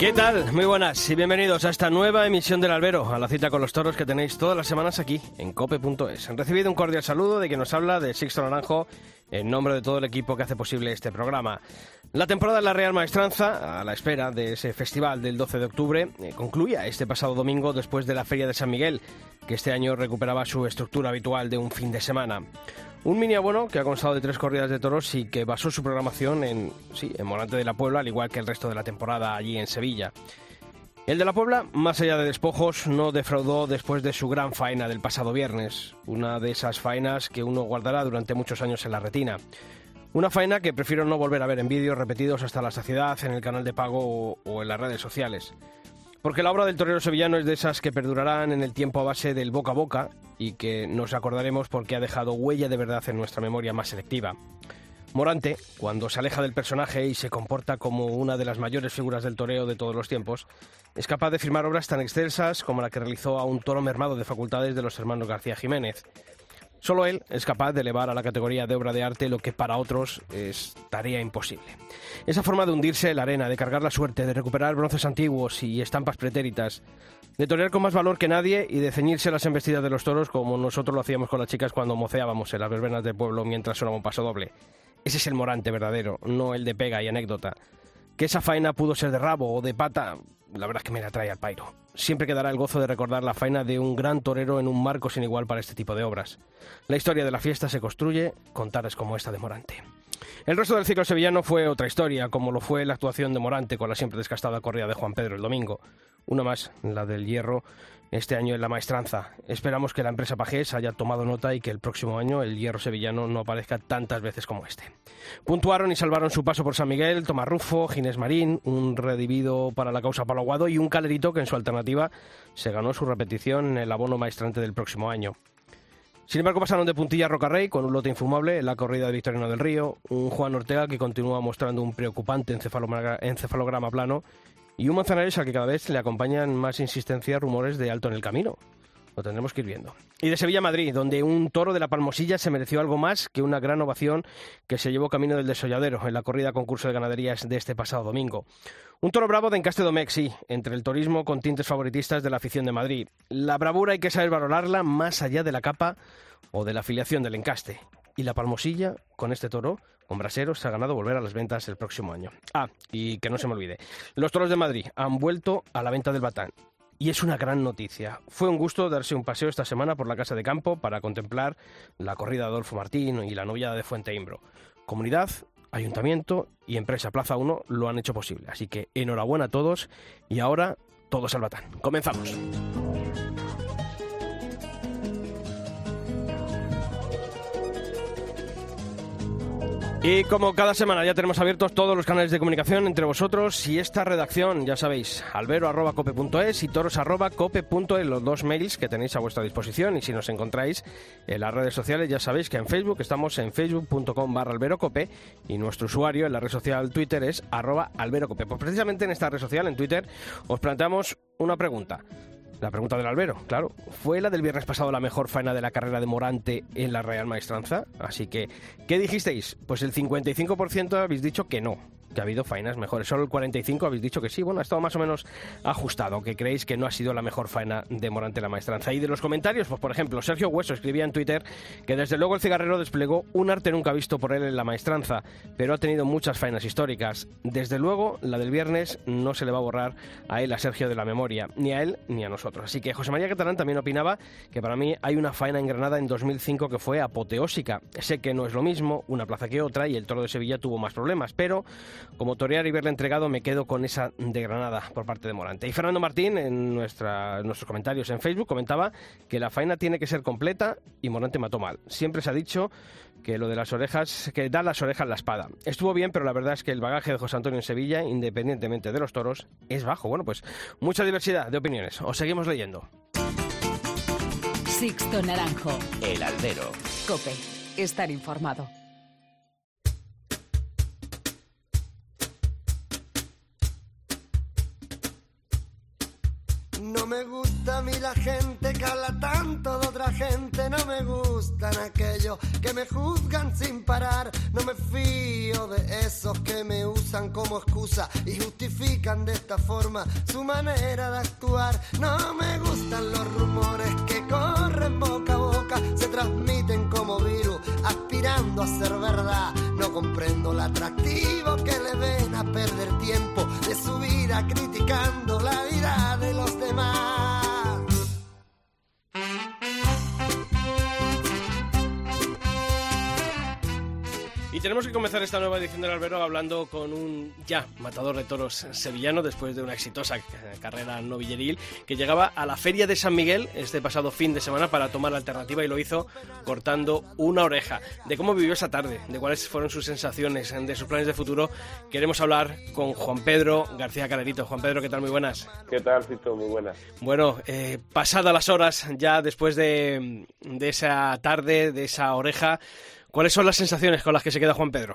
¿Qué tal? Muy buenas y bienvenidos a esta nueva emisión del Albero, a la cita con los toros que tenéis todas las semanas aquí en cope.es. Han recibido un cordial saludo de quien nos habla de Sixto Naranjo en nombre de todo el equipo que hace posible este programa. La temporada de la Real Maestranza, a la espera de ese festival del 12 de octubre, eh, concluía este pasado domingo después de la Feria de San Miguel, que este año recuperaba su estructura habitual de un fin de semana. Un mini abono que ha constado de tres corridas de toros y que basó su programación en, sí, en Morante de la Puebla, al igual que el resto de la temporada allí en Sevilla. El de la Puebla, más allá de despojos, no defraudó después de su gran faena del pasado viernes, una de esas faenas que uno guardará durante muchos años en la retina. Una faena que prefiero no volver a ver en vídeos repetidos hasta la saciedad en el canal de pago o, o en las redes sociales. Porque la obra del torero sevillano es de esas que perdurarán en el tiempo a base del boca a boca y que nos acordaremos porque ha dejado huella de verdad en nuestra memoria más selectiva. Morante, cuando se aleja del personaje y se comporta como una de las mayores figuras del toreo de todos los tiempos, es capaz de firmar obras tan extensas como la que realizó a un toro mermado de facultades de los hermanos García Jiménez. Solo él es capaz de elevar a la categoría de obra de arte lo que para otros es tarea imposible. Esa forma de hundirse en la arena, de cargar la suerte, de recuperar bronces antiguos y estampas pretéritas, de torear con más valor que nadie y de ceñirse las embestidas de los toros como nosotros lo hacíamos con las chicas cuando moceábamos en las verbenas del pueblo mientras sonaba paso doble. Ese es el morante verdadero, no el de pega y anécdota. Que esa faena pudo ser de rabo o de pata, la verdad es que me la trae al pairo. Siempre quedará el gozo de recordar la faena de un gran torero en un marco sin igual para este tipo de obras. La historia de la fiesta se construye con tardes como esta de Morante. El resto del ciclo sevillano fue otra historia, como lo fue la actuación de Morante con la siempre descastada corrida de Juan Pedro el domingo. Una más, la del hierro, este año en la maestranza. Esperamos que la empresa Pajés haya tomado nota y que el próximo año el hierro sevillano no aparezca tantas veces como este. Puntuaron y salvaron su paso por San Miguel, Tomás Rufo, Ginés Marín, un redivido para la causa Palo Aguado y un calerito que en su alternativa se ganó su repetición en el abono maestrante del próximo año. Sin embargo, pasaron de puntilla a Rocarrey con un lote infumable en la corrida de Victoriano del Río, un Juan Ortega que continúa mostrando un preocupante encefalograma plano y un Manzanares al que cada vez le acompañan más insistencia rumores de alto en el camino. Lo tendremos que ir viendo. Y de Sevilla a Madrid, donde un toro de la Palmosilla se mereció algo más que una gran ovación que se llevó camino del desolladero en la corrida concurso de ganaderías de este pasado domingo. Un toro bravo de encaste Domecq, sí, entre el turismo con tintes favoritistas de la afición de Madrid. La bravura hay que saber valorarla más allá de la capa o de la afiliación del encaste. Y la Palmosilla, con este toro, con Braseros, se ha ganado volver a las ventas el próximo año. Ah, y que no se me olvide, los toros de Madrid han vuelto a la venta del batán. Y es una gran noticia. Fue un gusto darse un paseo esta semana por la Casa de Campo para contemplar la corrida de Adolfo Martín y la novia de Fuente Imbro. Comunidad, ayuntamiento y empresa Plaza 1 lo han hecho posible. Así que enhorabuena a todos y ahora todos al batán. Comenzamos. Y como cada semana ya tenemos abiertos todos los canales de comunicación entre vosotros y esta redacción, ya sabéis, albero.cope.es y toros.cope.es, los dos mails que tenéis a vuestra disposición. Y si nos encontráis en las redes sociales, ya sabéis que en Facebook estamos en facebook.com barra alberocope y nuestro usuario en la red social Twitter es arroba alberocope. Pues precisamente en esta red social, en Twitter, os planteamos una pregunta. La pregunta del albero, claro. ¿Fue la del viernes pasado la mejor faena de la carrera de Morante en la Real Maestranza? Así que, ¿qué dijisteis? Pues el 55% habéis dicho que no, que ha habido faenas mejores. Solo el 45% habéis dicho que sí. Bueno, ha estado más o menos ajustado, que creéis que no ha sido la mejor faena de Morante la Maestranza. Y de los comentarios, pues por ejemplo, Sergio Hueso escribía en Twitter que desde luego el cigarrero desplegó un arte nunca visto por él en la Maestranza, pero ha tenido muchas faenas históricas. Desde luego, la del viernes no se le va a borrar a él, a Sergio, de la memoria, ni a él ni a nosotros. Así que José María Catalán también opinaba que para mí hay una faena en Granada en 2005 que fue apoteósica. Sé que no es lo mismo una plaza que otra y el toro de Sevilla tuvo más problemas, pero como torear y verle entregado me quedo con esa de Granada por parte de Morante. Y Fernando Martín en nuestra, nuestros comentarios en Facebook comentaba que la faena tiene que ser completa y Morante mató mal. Siempre se ha dicho que lo de las orejas, que da las orejas la espada. Estuvo bien, pero la verdad es que el bagaje de José Antonio en Sevilla, independientemente de los toros, es bajo. Bueno, pues mucha diversidad de opiniones. Os seguimos leyendo. Sixto Naranjo. El albero. Cope. Estar informado. No me gusta a mí la gente que habla tanto de otra gente. No me gustan aquellos que me juzgan sin parar. No me fío de esos que me usan como excusa y justifican de esta forma su manera de actuar. No me gustan los rumores que corren boca a boca, se transmiten como virus, aspirando a ser verdad. Comprendo el atractivo que le ven a perder tiempo de su vida criticando la vida de los demás. Y tenemos que comenzar esta nueva edición del Albero hablando con un ya matador de toros sevillano después de una exitosa carrera novilleril que llegaba a la Feria de San Miguel este pasado fin de semana para tomar la alternativa y lo hizo cortando una oreja. De cómo vivió esa tarde, de cuáles fueron sus sensaciones, de sus planes de futuro, queremos hablar con Juan Pedro García Calerito. Juan Pedro, ¿qué tal? Muy buenas. ¿Qué tal, Cito? Muy buenas. Bueno, eh, pasadas las horas ya después de, de esa tarde, de esa oreja, ¿Cuáles son las sensaciones con las que se queda Juan Pedro?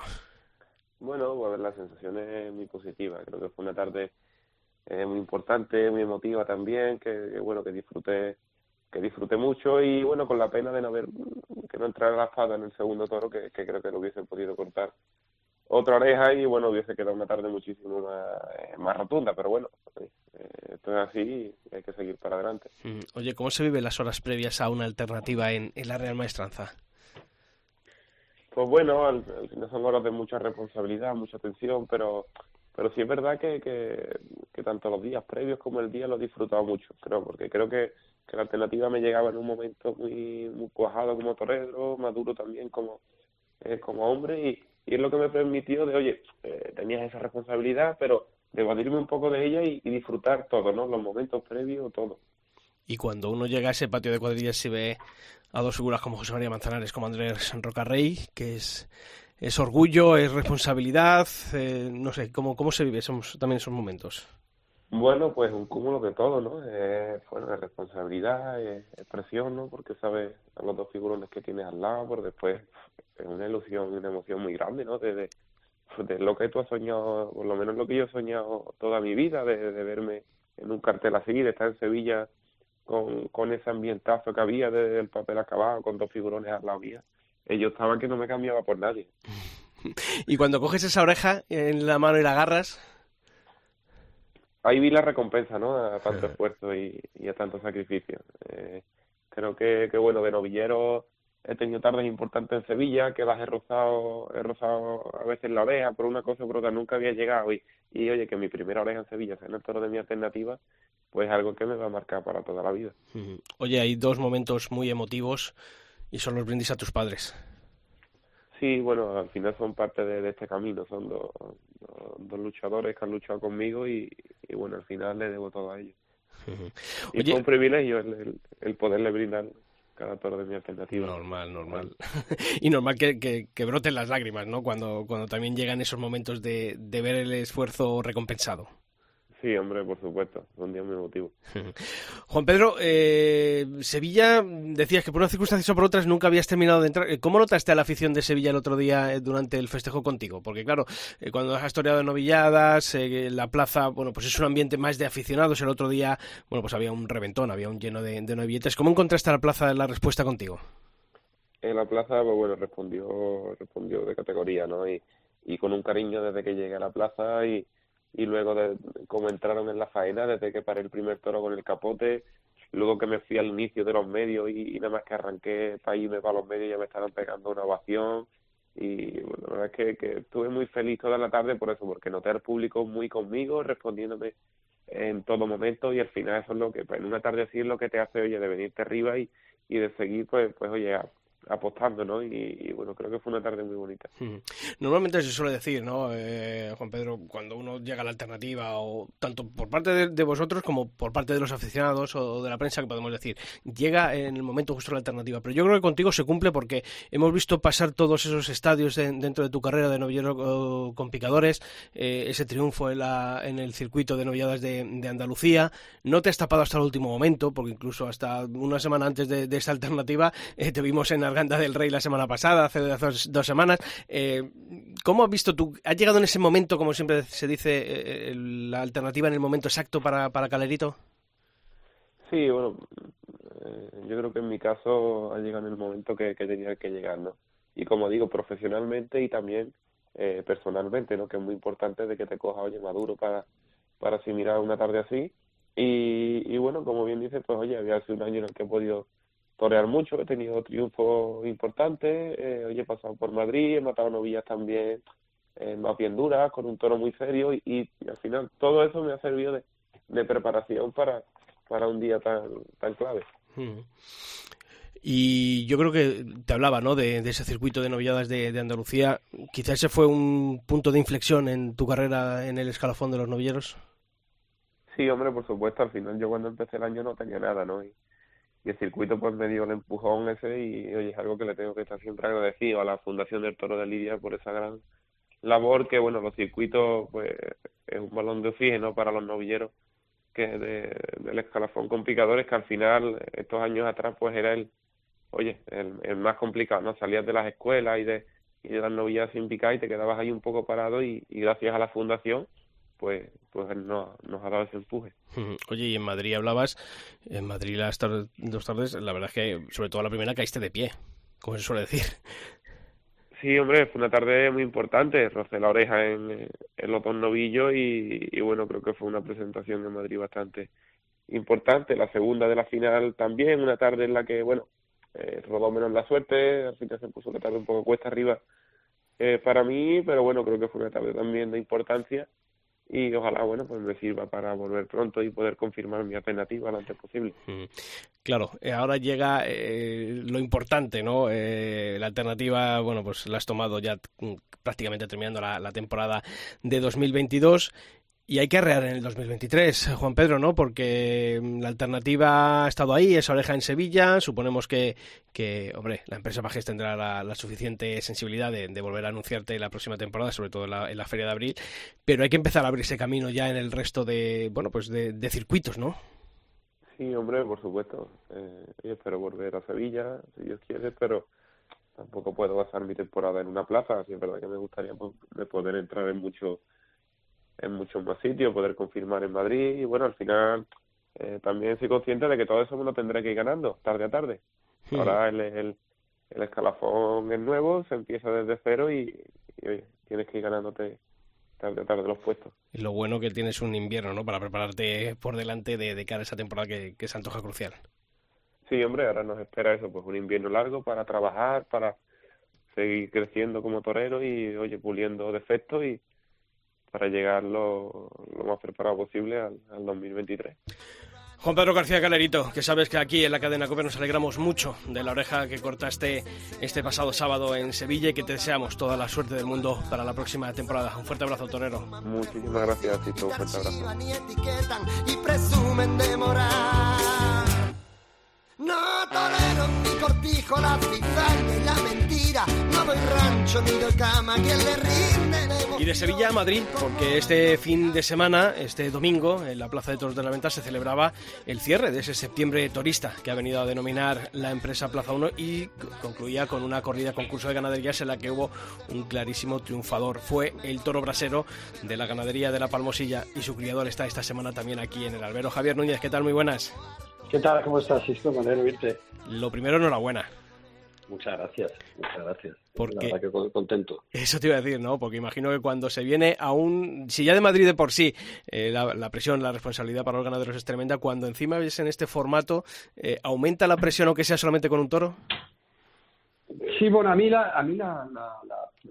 Bueno, pues la sensación es muy positiva. Creo que fue una tarde eh, muy importante, muy emotiva también, que, bueno, que disfruté que disfruté mucho y bueno, con la pena de no haber, que no entrara la espada en el segundo toro, que, creo que lo hubiese podido cortar otra oreja y bueno, hubiese quedado una tarde muchísimo más, eh, más rotunda, pero bueno, eh, esto es así y hay que seguir para adelante. Mm, oye, ¿cómo se viven las horas previas a una alternativa en, en la Real Maestranza? Pues bueno, al, final son horas de mucha responsabilidad, mucha tensión, pero pero sí es verdad que, que, tanto los días previos como el día lo he disfrutado mucho, creo, porque creo que, la alternativa me llegaba en un momento muy, muy cuajado como torero, maduro también como, eh, como hombre, y, y es lo que me permitió de, oye, eh, tenías esa responsabilidad, pero de evadirme un poco de ella y disfrutar todo, ¿no? Los momentos previos, todo. Y cuando uno llega a ese patio de cuadrillas y ve a dos figuras como José María Manzanares, como Andrés Rocarrey, que es, es orgullo, es responsabilidad, eh, no sé, ¿cómo, ¿cómo se vive esos, también esos momentos? Bueno, pues un cúmulo de todo, ¿no? Eh, bueno, responsabilidad, es, presión, ¿no? Porque sabes a los dos figurones que tienes al lado, por después es una ilusión una emoción muy grande, ¿no? De, lo que tú has soñado, por lo menos lo que yo he soñado toda mi vida, de, de verme en un cartel así, de estar en Sevilla con, con ese ambientazo que había del papel acabado, con dos figurones al lado mía. Yo estaba que no me cambiaba por nadie. y cuando coges esa oreja en la mano y la agarras... Ahí vi la recompensa, ¿no? A tanto esfuerzo y, a tanto sacrificio. Eh, creo que, que, bueno, de novillero he tenido tardes importantes en Sevilla, que las he rozado, he rozado a veces la oreja por una cosa o por otra, nunca había llegado. Y, y oye, que mi primera oreja en Sevilla sea en el toro de mi alternativa, pues algo que me va a marcar para toda la vida. Oye, hay dos momentos muy emotivos y son los brindis a tus padres. Sí, bueno, al final son parte de, este camino, son dos, dos, luchadores que han luchado conmigo y, bueno, al final le debo todo a ellos. Y Oye, un privilegio el, el, poderle brindar cada toro de mi alternativa. Normal, normal. y normal que, que, que, broten las lágrimas, ¿no? Cuando, cuando también llegan esos momentos de, de ver el esfuerzo recompensado. Sí, hombre, por supuesto, un día muy emotivo. Juan Pedro, eh, Sevilla, decías que por unas circunstancias o por otras nunca habías terminado de entrar. ¿Cómo notaste a la afición de Sevilla el otro día eh, durante el festejo contigo? Porque claro, eh, cuando has historiado de novilladas, eh, la plaza, bueno, pues es un ambiente más de aficionados. El otro día, bueno, pues había un reventón, había un lleno de, de novilletes. ¿Cómo encontraste a la plaza la respuesta contigo? En la plaza, pues bueno, respondió, respondió de categoría, ¿no? Y, y con un cariño desde que llegué a la plaza y y luego de cómo entraron en la faena desde que paré el primer toro con el capote, luego que me fui al inicio de los medios y, nada más que arranqué para irme para los medios ya me estaban pegando una ovación y bueno, la verdad es que, que estuve muy feliz toda la tarde por eso, porque noté al público muy conmigo, respondiéndome en todo momento y al final eso es lo que, pues, en una tarde así es lo que te hace, oye, de venirte arriba y, y de seguir, pues, pues oye, apostando, ¿no? Y, bueno, creo que fue una tarde muy bonita. Normalmente se suele decir, ¿no, eh, Juan Pedro, cuando uno llega a la alternativa, o tanto por parte de, vosotros como por parte de los aficionados o de la prensa, que podemos decir, llega en el momento justo la alternativa. Pero yo creo que contigo se cumple porque hemos visto pasar todos esos estadios dentro de tu carrera de novillero con picadores, eh, ese triunfo en, la, en el circuito de novilladas de, Andalucía, no te has tapado hasta el último momento, porque incluso hasta una semana antes de, esa alternativa eh, te vimos en Garganta del Rey la semana pasada, hace dos, semanas. Eh, ¿Cómo has visto tú? ¿Ha llegado en ese momento, como siempre se dice, eh, la alternativa en el momento exacto para, para Calerito? Sí, bueno, eh, yo creo que en mi caso ha llegado en el momento que, tenía que llegar, ¿no? Y como digo, profesionalmente y también eh, personalmente, ¿no? Que es muy importante de que te coja, oye, maduro para, para asimilar una tarde así. Y, y bueno, como bien dice, pues oye, había sido un año en el que he podido torear mucho, he tenido triunfos importantes, eh, oye, he pasado por Madrid, he matado novillas también eh, más bien duras, con un toro muy serio y, y, al final todo eso me ha servido de, de preparación para, para un día tan, tan clave. Mm. Y yo creo que te hablaba, ¿no? De, de ese circuito de novilladas de, de, Andalucía. Quizás ese fue un punto de inflexión en tu carrera en el escalafón de los novilleros. Sí, hombre, por supuesto. Al final yo cuando empecé el año no tenía nada, ¿no? Y, y el circuito pues me dio el empujón ese y oye, es algo que le tengo que estar siempre agradecido a la Fundación del Toro de Lidia por esa gran labor que, bueno, los circuitos pues es un balón de oxígeno para los novilleros que de, del escalafón con picadores que al final estos años atrás pues era el oye el, el más complicado no salías de las escuelas y de y de las novillas sin picar y te quedabas ahí un poco parado y, y gracias a la fundación pues pues no, nos ha dado ese empuje. Oye, y en Madrid hablabas, en Madrid las tar dos tardes, la verdad es que sobre todo la primera caíste de pie, como se suele decir. Sí, hombre, fue una tarde muy importante, rocé la oreja en, en los dos novillos y, y bueno, creo que fue una presentación en Madrid bastante importante. La segunda de la final también, una tarde en la que, bueno, eh, rodó menos la suerte, al final se puso la tarde un poco cuesta arriba eh, para mí, pero bueno, creo que fue una tarde también de importancia y ojalá, bueno, pues me sirva para volver pronto y poder confirmar mi alternativa lo antes posible. Claro, eh, ahora llega eh, lo importante, ¿no? Eh, la alternativa, bueno, pues la has tomado ya prácticamente terminando la temporada de 2022 y hay que arrear en el 2023, Juan Pedro, ¿no? Porque mm, la alternativa ha estado ahí, esa oreja en Sevilla. Suponemos que, hombre, la empresa Pajes tendrá la, suficiente sensibilidad de, de, volver a anunciarte la próxima temporada, sobre todo en la, en la, Feria de Abril. Pero hay que empezar a abrirse camino ya en el resto de, bueno, pues de, de circuitos, ¿no? Sí, hombre, por supuesto. Eh, espero volver a Sevilla, si Dios quiere, pero tampoco puedo basar mi temporada en una plaza. Así es verdad que me gustaría pues, poder entrar en muchos en muchos más sitios, poder confirmar en Madrid y bueno, al final eh, también soy consciente de que todo eso me lo tendré que ir ganando, tarde a tarde. Sí. Ahora el, el, el, escalafón es nuevo, se empieza desde cero y, y oye, tienes que ir ganándote tarde a tarde los puestos. Y lo bueno que tienes un invierno, ¿no? Para prepararte por delante de, de cara a esa temporada que, que se antoja crucial. Sí, hombre, ahora nos espera eso, pues un invierno largo para trabajar, para seguir creciendo como torero y, oye, puliendo defectos y, para llegar lo, lo más preparado posible al, al 2023. Juan Pedro García Calerito, que sabes que aquí en la cadena COPE nos alegramos mucho de la oreja que cortaste este pasado sábado en Sevilla y que te deseamos toda la suerte del mundo para la próxima temporada. Un fuerte abrazo, torero. Muchísimas gracias, Tito. Un fuerte abrazo. Y presumen de no tolero mi cortijo, la cizaña y la mentira. No doy rancho ni doy cama, quien le rinde. Y de Sevilla a Madrid, porque este fin de semana, este domingo, en la Plaza de Toros de la Venta se celebraba el cierre de ese septiembre torista que ha venido a denominar la empresa Plaza 1 y concluía con una corrida concurso de ganaderías en la que hubo un clarísimo triunfador. Fue el toro brasero de la ganadería de la Palmosilla y su criador está esta semana también aquí en el albero. Javier Núñez, ¿qué tal? Muy buenas. ¿Qué tal? ¿Cómo estás, Sisto? Me alegro irte. Lo primero, enhorabuena. Muchas gracias, muchas gracias. Porque, la que contento. Eso te iba a decir, ¿no? Porque imagino que cuando se viene a un... Si ya de Madrid de por sí eh, la, la, presión, la responsabilidad para los ganaderos es tremenda, cuando encima ves en este formato, eh, ¿aumenta la presión aunque sea solamente con un toro? Sí, bueno, a mí la, a mí la, la,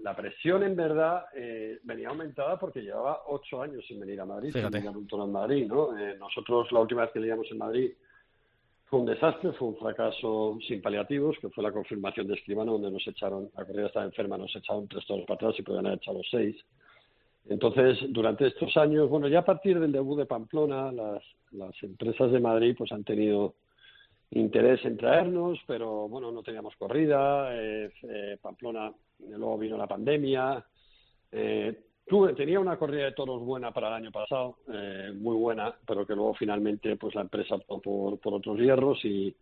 la presión en verdad eh, venía aumentada porque llevaba ocho años sin venir a Madrid, Fíjate. sin venir a un toro en Madrid, ¿no? Eh, nosotros la última vez que leíamos en Madrid fue un desastre, fue un fracaso sin paliativos, que fue la confirmación de Escribano, donde nos echaron, la corrida estaba enferma, nos echaron tres toros para atrás y podían haber echado seis. Entonces, durante estos años, bueno, ya a partir del debut de Pamplona, las, las empresas de Madrid pues han tenido interés en traernos, pero bueno, no teníamos corrida, eh, eh, Pamplona, luego vino la pandemia, eh, Tuve, tenía una corrida de toros buena para el año pasado, eh, muy buena, pero que luego finalmente pues la empresa optó por, por otros hierros y,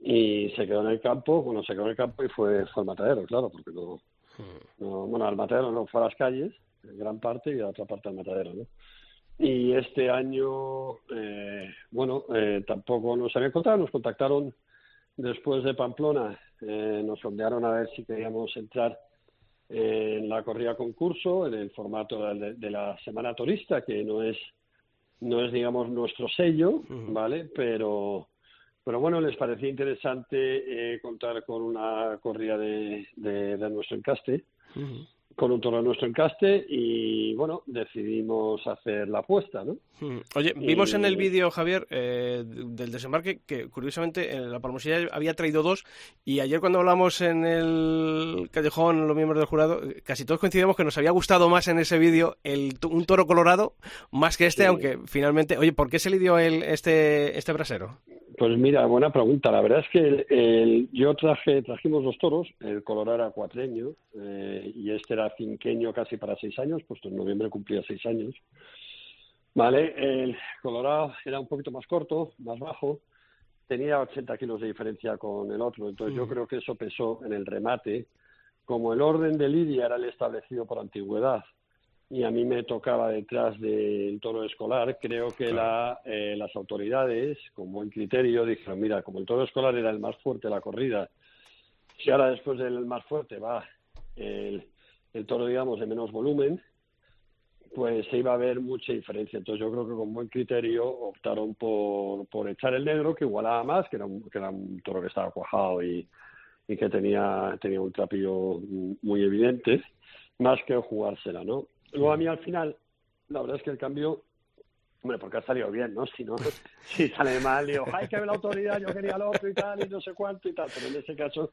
y se quedó en el campo, bueno, se quedó en el campo y fue, fue al matadero, claro, porque no, no, bueno, al matadero no fue a las calles, en gran parte, y a otra parte al matadero, ¿no? y este año, eh, bueno, eh, tampoco nos habían contado, nos contactaron después de Pamplona, eh, nos sondearon a ver si queríamos entrar en la corrida concurso, en el formato de, la semana turista, que no es, no es digamos, nuestro sello, ¿vale? Pero, pero bueno, les parecía interesante contar con una corrida de, de, nuestro encaste con un toro nuestro encaste y bueno, decidimos hacer la apuesta, ¿no? Hmm. Oye, vimos en el vídeo, Javier, eh, del desembarque que curiosamente en la Palmosilla había traído dos y ayer cuando hablamos en el callejón, los miembros del jurado, casi todos coincidimos que nos había gustado más en ese vídeo el, un toro colorado más que este, aunque finalmente, oye, ¿por qué se le dio el, este, este brasero? Pues mira, buena pregunta. La verdad es que el, yo traje, trajimos los toros, el colorado era cuatreño eh, y este era cinqueño casi para seis años, puesto en noviembre cumplía seis años. Vale, el colorado era un poquito más corto, más bajo, tenía 80 kilos de diferencia con el otro, entonces yo creo que eso pesó en el remate. Como el orden de lidia era el establecido por antigüedad y a mí me tocaba detrás del toro escolar, creo que la, eh, las autoridades, con buen criterio, dijeron, mira, como el toro escolar era el más fuerte de la corrida, si ahora después del más fuerte va el, el toro, digamos, de menos volumen, pues se iba a ver mucha diferencia. Entonces yo creo que con buen criterio optaron por, por echar el negro, que igualaba más, que era un, que era un toro que estaba cuajado y, y que tenía, tenía un trapillo muy evidente, más que jugársela, ¿no? Luego a mí al final, la verdad es que el cambio, hombre, porque ha salido bien, ¿no? Si no, si sale mal, digo, hay que la autoridad, yo quería lo otro y tal, y no sé cuánto y tal, pero en ese caso,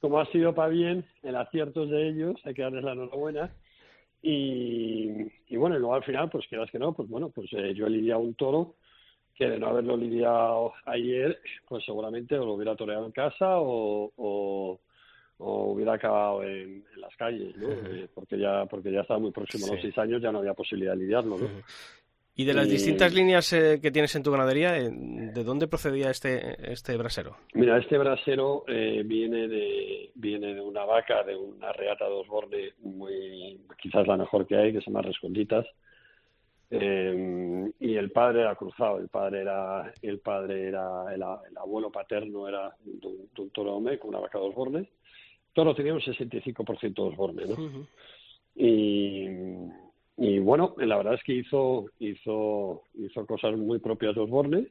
como ha sido para bien, el acierto es de ellos, hay que darles la enhorabuena. Y, y bueno, y luego al final, pues quieras que no, pues bueno, pues eh, yo he lidiado un toro que de no haberlo lidiado ayer, pues seguramente o lo hubiera toreado en casa o, o, o hubiera acabado en, las calles, ¿no? Eh, porque ya porque ya estaba muy próximo a los seis años, ya no había posibilidad de lidiarlo, ¿no? Y de las distintas líneas eh, que tienes en tu ganadería, eh, ¿de dónde procedía este este brasero? Mira, este brasero viene de viene de una vaca de una reata dos bordes muy quizás la mejor que hay, que se llama Resconditas. y el padre era cruzado, el padre era el padre era el, abuelo paterno era de un, de un toro con una vaca dos bordes Toro tenía un 65% de Osborne, ¿no? y, y, bueno, la verdad es que hizo, hizo, hizo cosas muy propias de Osborne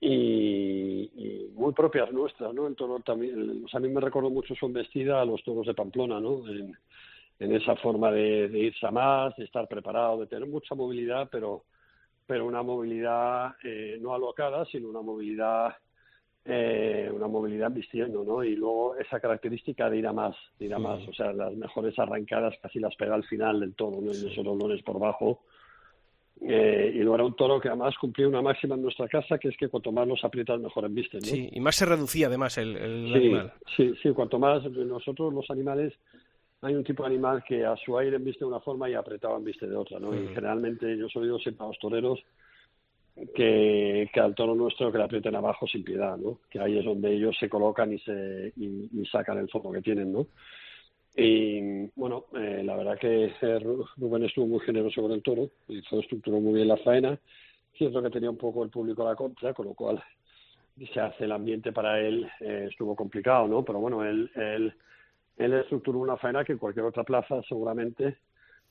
y, muy propias nuestras, ¿no? El toro también, a mí me recordó mucho su vestida a los toros de Pamplona, ¿no? En, esa forma de, irse a más, de estar preparado, de tener mucha movilidad, pero pero una movilidad eh, no alocada, sino una movilidad eh, una movilidad vistiendo, ¿no? Y luego esa característica de ir a más, de ir a más, o sea, las mejores arrancadas casi las pega al final del toro, ¿no? esos dolores por bajo. Eh, y luego era un toro que además cumplía una máxima en nuestra casa, que es que cuanto más los aprietas, mejor embisten, ¿no? Sí, y más se reducía además el, el animal. Sí, sí, cuanto más nosotros los animales hay un tipo de animal que a su aire embiste de una forma y apretado embiste de otra, ¿no? Y generalmente yo soy oído siempre a los toreros que, que, al toro nuestro que le aprieten abajo sin piedad, ¿no? Que ahí es donde ellos se colocan y se y, sacan el fondo que tienen, ¿no? Y bueno, eh, la verdad que Rubén estuvo muy generoso con el toro, hizo estructuró muy bien la faena. Cierto que tenía un poco el público a la contra, con lo cual se hace el ambiente para él eh, estuvo complicado, ¿no? Pero bueno, él, él, él estructuró una faena que en cualquier otra plaza seguramente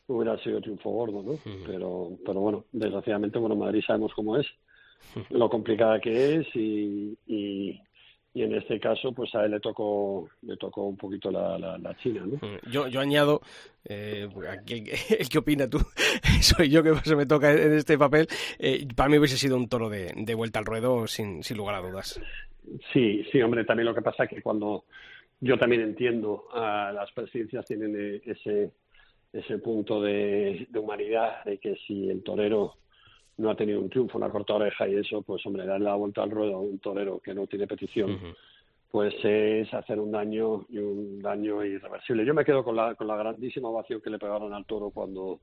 hubiera sido triunfo gordo, ¿no? Pero, pero bueno, desgraciadamente, bueno, Madrid sabemos cómo es, lo complicada que es y, y, en este caso, pues a él le tocó, le tocó un poquito la, la, China, ¿no? Yo, yo añado, eh, el que opina tú, soy yo que se me toca en este papel, eh, para mí hubiese sido un toro de, de vuelta al ruedo sin, sin lugar a dudas. Sí, sí, hombre, también lo que pasa es que cuando yo también entiendo, a las presidencias tienen eh, ese ese punto de, humanidad de que si el torero no ha tenido un triunfo, una corta oreja y eso, pues hombre, darle la vuelta al ruedo a un torero que no tiene petición, pues es hacer un daño y un daño irreversible. Yo me quedo con la, con la grandísima ovación que le pegaron al toro cuando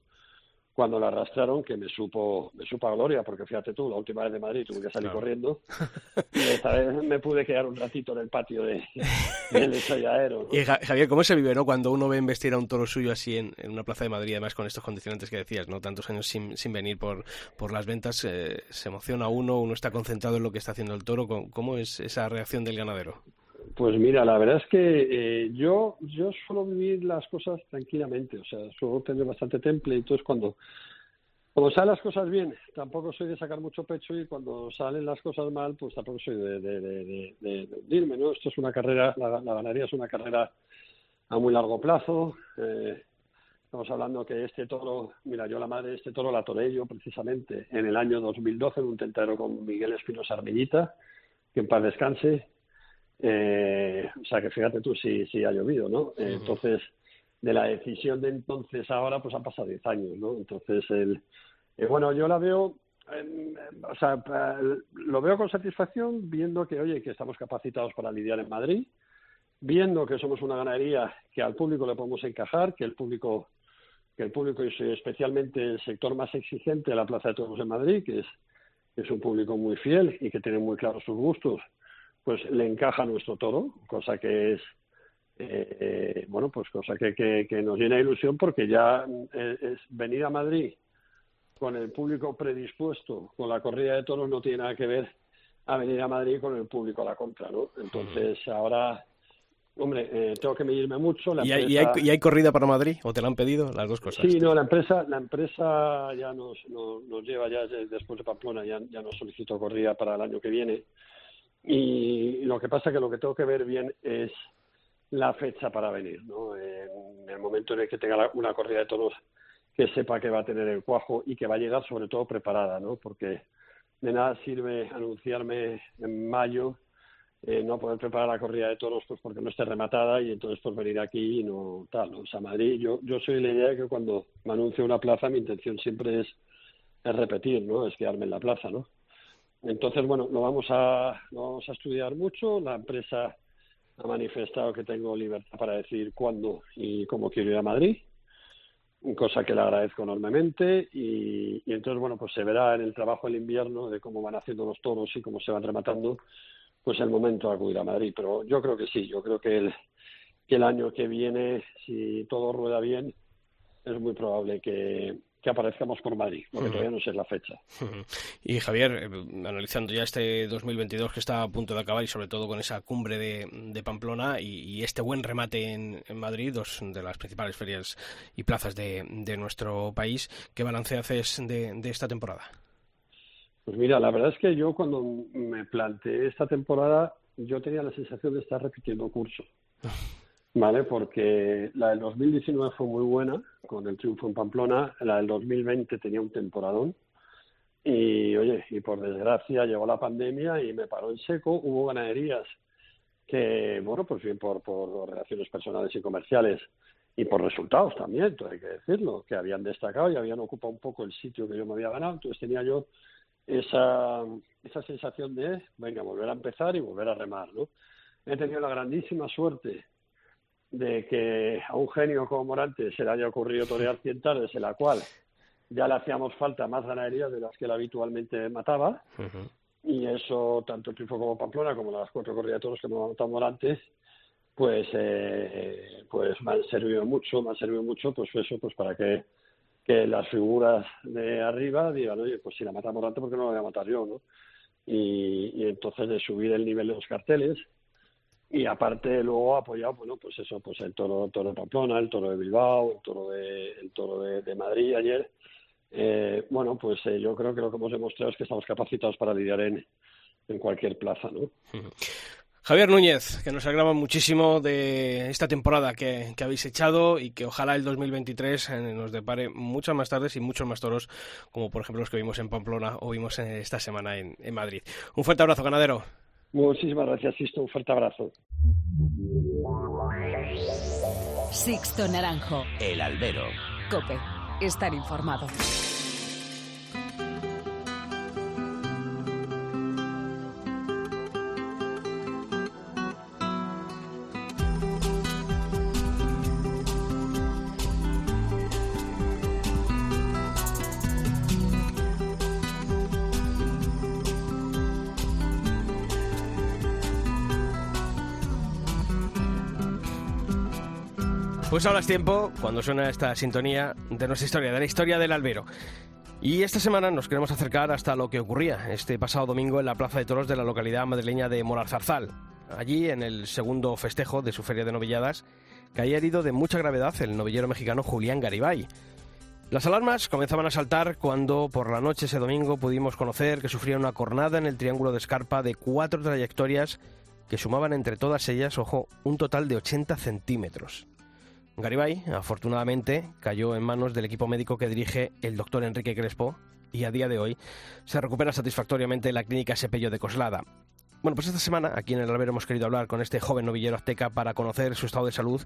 cuando la arrastraron que me supo me supo a gloria porque fíjate tú la última vez de Madrid tuve que salir corriendo. Y esta vez me pude quedar un ratito en el patio de, del ensayadero y Javier cómo se vive no cuando uno ve investir a un toro suyo así en, una plaza de Madrid además con estos condicionantes que decías no tantos años sin, sin venir por por las ventas eh, se emociona uno uno está concentrado en lo que está haciendo el toro. Cómo es esa reacción del ganadero pues mira, la verdad es que eh, yo yo suelo vivir las cosas tranquilamente, o sea, suelo tener bastante temple, entonces cuando cuando salen las cosas bien, tampoco soy de sacar mucho pecho y cuando salen las cosas mal, pues tampoco soy de, de, hundirme, ¿no? Esto es una carrera, la, ganadería es una carrera a muy largo plazo. Eh, estamos hablando que este toro, mira, yo la madre de este toro la toré yo precisamente en el año 2012 en un tentadero con Miguel Espinosa Armillita, que en paz descanse, eh, o sea que fíjate tú si, si ha llovido, ¿no? Entonces, de la decisión de entonces ahora, pues han pasado 10 años, ¿no? Entonces, el, eh, bueno, yo la veo, o sea, lo veo con satisfacción viendo que, oye, que estamos capacitados para lidiar en Madrid, viendo que somos una ganadería que al público le podemos encajar, que el público que el público es especialmente el sector más exigente de la Plaza de Toros en Madrid, que es, que es un público muy fiel y que tiene muy claros sus gustos pues le encaja nuestro toro, cosa que es, eh, bueno, pues cosa que, que, nos llena de ilusión porque ya eh, es, venir a Madrid con el público predispuesto con la corrida de toros no tiene nada que ver a venir a Madrid con el público a la contra, ¿no? Entonces ahora, hombre, eh, tengo que medirme mucho. ¿Y, hay, ¿Y, hay, corrida para Madrid o te la han pedido las dos cosas? Sí, no, la empresa, la empresa ya nos, nos, lleva ya después de Pamplona, ya, ya nos solicitó corrida para el año que viene y lo que pasa que lo que tengo que ver bien es la fecha para venir, ¿no? En el momento en el que tenga una corrida de toros que sepa que va a tener el cuajo y que va a llegar sobre todo preparada, ¿no? Porque de nada sirve anunciarme en mayo eh, no poder preparar la corrida de toros pues porque no esté rematada y entonces pues venir aquí y no tal, ¿no? o sea, Madrid, yo, yo soy la idea de que cuando me anuncio una plaza mi intención siempre es, es repetir, ¿no? Es quedarme en la plaza, ¿no? Entonces, bueno, lo vamos a, lo vamos a estudiar mucho. La empresa ha manifestado que tengo libertad para decir cuándo y cómo quiero ir a Madrid, cosa que le agradezco enormemente. Y, y entonces, bueno, pues se verá en el trabajo del invierno de cómo van haciendo los toros y cómo se van rematando, pues el momento de acudir a Madrid. Pero yo creo que sí, yo creo que el, que el año que viene, si todo rueda bien, es muy probable que, que aparezcamos por Madrid, porque todavía no sé la fecha. Y Javier, eh, analizando ya este 2022 que está a punto de acabar y sobre todo con esa cumbre de, Pamplona y, este buen remate en, Madrid, dos de las principales ferias y plazas de, nuestro país, ¿qué balance haces de, de esta temporada? Pues mira, la verdad es que yo cuando me planteé esta temporada, yo tenía la sensación de estar repitiendo curso. ¿vale? Porque la del 2019 fue muy buena, con el triunfo en Pamplona, la del 2020 tenía un temporadón, y oye, y por desgracia llegó la pandemia y me paró en seco, hubo ganaderías que, bueno, pues bien por, por relaciones personales y comerciales y por resultados también, hay que decirlo, que habían destacado y habían ocupado un poco el sitio que yo me había ganado, entonces tenía yo esa, esa sensación de, venga, volver a empezar y volver a remar, ¿no? He tenido la grandísima suerte de que a un genio como Morante se le haya ocurrido torear 100 tardes en la cual ya le hacíamos falta más ganaderías de las que él habitualmente mataba. Y eso, tanto el triunfo como Pamplona, como las cuatro corridas toros que hemos matado Morante, pues, eh, pues me han servido mucho, me han servido mucho, pues eso, pues para que, que las figuras de arriba digan, oye, pues si la mata Morante, ¿por qué no la voy a matar yo, no? Y, y entonces de subir el nivel de los carteles, y aparte luego apoyado bueno pues eso pues el toro toro de Pamplona el toro de Bilbao el toro de el toro de, Madrid ayer eh, bueno pues eh, yo creo que lo que hemos demostrado es que estamos capacitados para lidiar en, en cualquier plaza no Javier Núñez, que nos agrava muchísimo de esta temporada que, habéis echado y que ojalá el 2023 eh, nos depare muchas más tardes y muchos más toros, como por ejemplo los que vimos en Pamplona o vimos esta semana en, en Madrid. Un fuerte abrazo, ganadero. Muchísimas gracias, Sisto. Un fuerte abrazo. Sixto Naranjo. El albero. Cope. Estar informado. Pues ahora tiempo, cuando suena esta sintonía, de nuestra historia, de la historia del albero. Y esta semana nos queremos acercar hasta lo que ocurría este pasado domingo en la Plaza de Toros de la localidad madrileña de Moralzarzal. Allí, en el segundo festejo de su feria de novilladas, caía herido de mucha gravedad el novillero mexicano Julián Garibay. Las alarmas comenzaban a saltar cuando por la noche ese domingo pudimos conocer que sufría una cornada en el triángulo de escarpa de cuatro trayectorias que sumaban entre todas ellas, ojo, un total de 80 centímetros. Garibay, afortunadamente, cayó en manos del equipo médico que dirige el doctor Enrique Crespo y a día de hoy se recupera satisfactoriamente en la clínica Sepello de Coslada. Bueno, pues esta semana aquí en el albero hemos querido hablar con este joven novillero azteca para conocer su estado de salud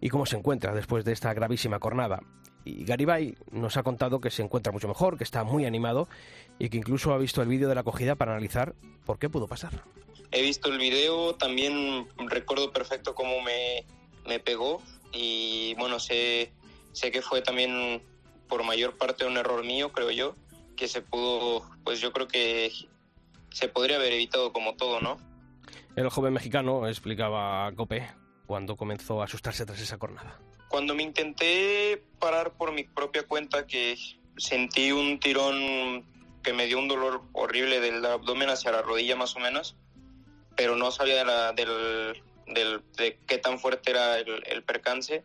y cómo se encuentra después de esta gravísima cornada. Y Garibay nos ha contado que se encuentra mucho mejor, que está muy animado y que incluso ha visto el vídeo de la acogida para analizar por qué pudo pasar. He visto el vídeo, también recuerdo perfecto cómo me, me pegó y bueno, sé, sé que fue también por mayor parte un error mío, creo yo, que se pudo, pues yo creo que se podría haber evitado como todo, ¿no? El joven mexicano explicaba a Cope cuando comenzó a asustarse tras esa cornada. Cuando me intenté parar por mi propia cuenta, que sentí un tirón que me dio un dolor horrible del abdomen hacia la rodilla más o menos, pero no sabía de, la, del, del, de qué tan fuerte era el, percance,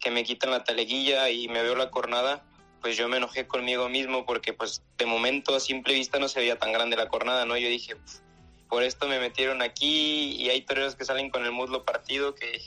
que me quitan la taleguilla y me veo la cornada, pues yo me enojé conmigo mismo porque pues de momento a simple vista no se veía tan grande la cornada, ¿no? Yo dije, por esto me metieron aquí y hay toreros que salen con el muslo partido que...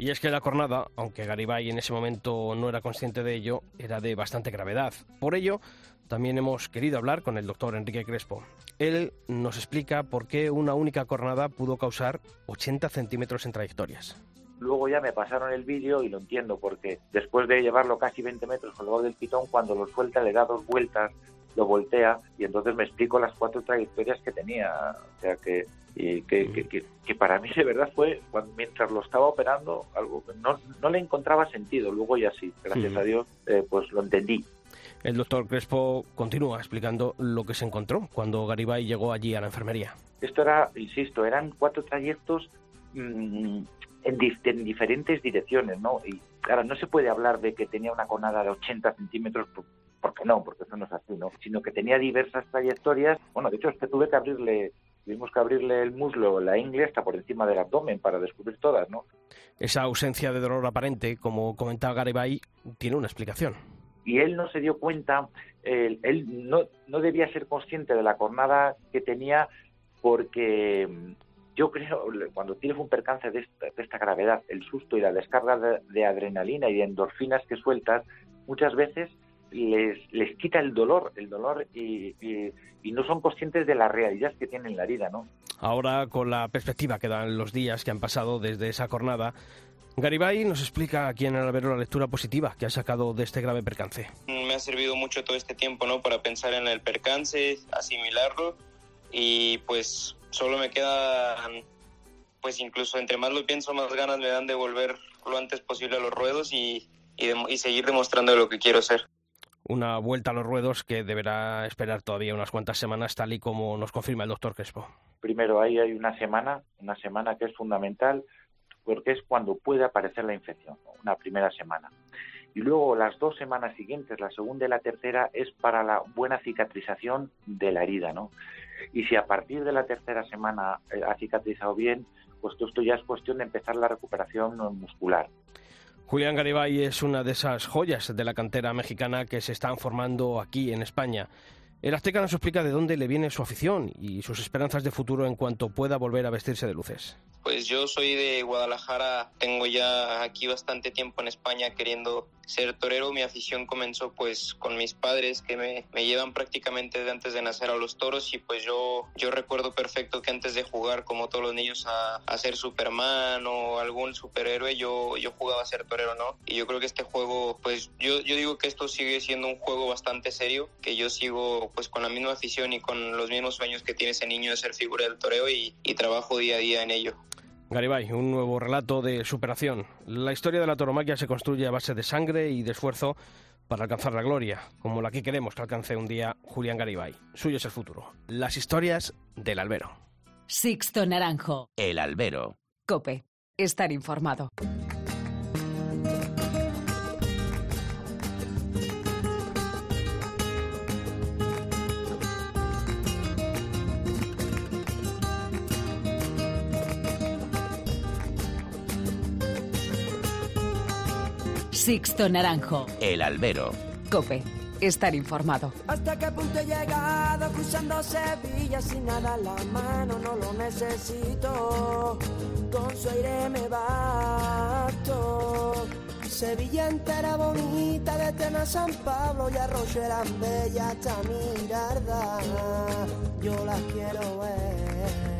Y es que la cornada, aunque Garibay en ese momento no era consciente de ello, era de bastante gravedad. Por ello, también hemos querido hablar con el doctor Enrique Crespo. Él nos explica por qué una única cornada pudo causar 80 centímetros en trayectorias. Luego ya me pasaron el vídeo y lo entiendo, porque después de llevarlo casi 20 metros colgado del pitón, cuando lo suelta le da dos vueltas, lo voltea y entonces me explico las cuatro trayectorias que tenía. O sea que, y que, que, que, que, para mí de verdad fue, cuando, mientras lo estaba operando, algo que no, no le encontraba sentido. Luego ya sí, gracias a Dios, eh, pues lo entendí. El doctor Crespo continúa explicando lo que se encontró cuando Garibay llegó allí a la enfermería. Esto era, insisto, eran cuatro trayectos mmm, en, di en, diferentes direcciones, ¿no? Y claro, no se puede hablar de que tenía una conada de 80 centímetros, porque no, porque eso no es así, ¿no? Sino que tenía diversas trayectorias. Bueno, de hecho, es que tuve que abrirle tuvimos que abrirle el muslo, la ingle, hasta por encima del abdomen para descubrir todas, ¿no? Esa ausencia de dolor aparente, como comentaba Garibay, tiene una explicación y él no se dio cuenta, él, él no, no, debía ser consciente de la cornada que tenía porque yo creo, cuando tienes un percance de esta, de esta gravedad, el susto y la descarga de, de, adrenalina y de endorfinas que sueltas, muchas veces les, les quita el dolor, el dolor y, y, y, no son conscientes de la realidad que tienen la herida, ¿no? Ahora, con la perspectiva que dan los días que han pasado desde esa cornada, Garibay nos explica aquí en el albero la lectura positiva que ha sacado de este grave percance. Me ha servido mucho todo este tiempo, ¿no? Para pensar en el percance, asimilarlo y pues solo me queda, pues incluso entre más lo pienso, más ganas me dan de volver lo antes posible a los ruedos y, y, de, y seguir demostrando lo que quiero ser una vuelta a los ruedos que deberá esperar todavía unas cuantas semanas, tal y como nos confirma el doctor Crespo. Primero, ahí hay una semana, una semana que es fundamental porque es cuando puede aparecer la infección, una primera semana. Y luego las dos semanas siguientes, la segunda y la tercera, es para la buena cicatrización de la herida, ¿no? Y si a partir de la tercera semana ha cicatrizado bien, pues esto ya es cuestión de empezar la recuperación muscular. Julián Garibay es una de esas joyas de la cantera mexicana que se están formando aquí en España. El azteca nos explica de dónde le viene su afición y sus esperanzas de futuro en cuanto pueda volver a vestirse de luces. Pues yo soy de Guadalajara, tengo ya aquí bastante tiempo en España queriendo ser torero. Mi afición comenzó pues con mis padres que me, me llevan prácticamente de antes de nacer a los toros y pues yo, yo recuerdo perfecto que antes de jugar como todos los niños a, ser Superman o algún superhéroe, yo, yo jugaba a ser torero, ¿no? Y yo creo que este juego, pues yo, yo digo que esto sigue siendo un juego bastante serio, que yo sigo pues con la misma afición y con los mismos sueños que tiene ese niño de ser figura del toreo y, y trabajo día a día en ello. Garibay, un nuevo relato de superación. La historia de la toromaquia se construye a base de sangre y de esfuerzo para alcanzar la gloria, como la que queremos que alcance un día Julián Garibay. Suyo es el futuro. Las historias del albero. Sixto Naranjo. El albero. Cope. Estar informado. Sixto Naranjo. El albero. Cope. Estar informado. Hasta que punto he llegado cruzando Sevilla sin nada en la mano, no lo necesito. Con su aire me basto. Sevilla entera bonita, de Tena a San Pablo y Arroyo eran bellas hasta Mirarda. Yo las quiero ver.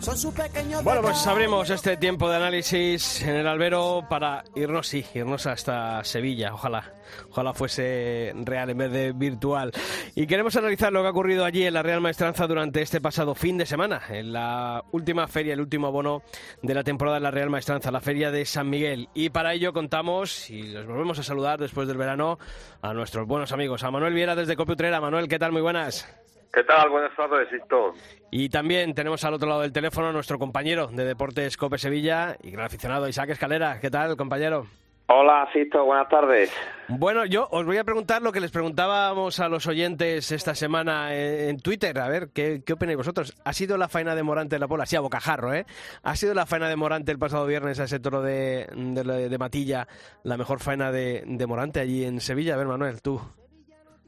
Son sus pequeños Bueno, pues abrimos este tiempo de análisis en el albero para irnos, sí, irnos hasta Sevilla. Ojalá, ojalá fuese real en vez de virtual. Y queremos analizar lo que ha ocurrido allí en la Real Maestranza durante este pasado fin de semana, en la última feria, el último abono de la temporada de la Real Maestranza, la feria de San Miguel. Y para ello contamos, y los volvemos a saludar después del verano, a nuestros buenos amigos, a Manuel Viera desde Copiutrera. Manuel, ¿qué tal? Muy buenas. ¿Qué tal? Buenas tardes, Sisto. Y también tenemos al otro lado del teléfono a nuestro compañero de Deportes Cope Sevilla y gran aficionado Isaac Escalera. ¿Qué tal, compañero? Hola, Sisto, buenas tardes. Bueno, yo os voy a preguntar lo que les preguntábamos a los oyentes esta semana en, en Twitter. A ver, ¿qué, ¿qué opináis vosotros? ¿Ha sido la faena de Morante en la Pola? Sí, a bocajarro, ¿eh? ¿Ha sido la faena de Morante el pasado viernes a ese toro de, de, de Matilla la mejor faena de, de Morante allí en Sevilla? A ver, Manuel, tú.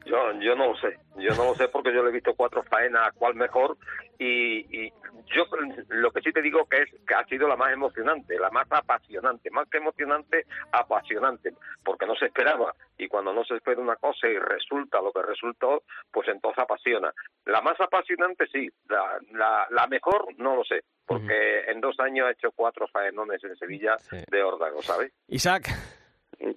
Yo, yo no lo sé, yo no lo sé porque yo le he visto cuatro faenas, cuál mejor, y, y yo lo que sí te digo que es que ha sido la más emocionante, la más apasionante, más que emocionante, apasionante, porque no se esperaba, y cuando no se espera una cosa y resulta lo que resultó, pues entonces apasiona. La más apasionante sí, la, la, la mejor no lo sé, porque en dos años ha hecho cuatro faenones en Sevilla Sí. de órdago, ¿sabes? Isaac.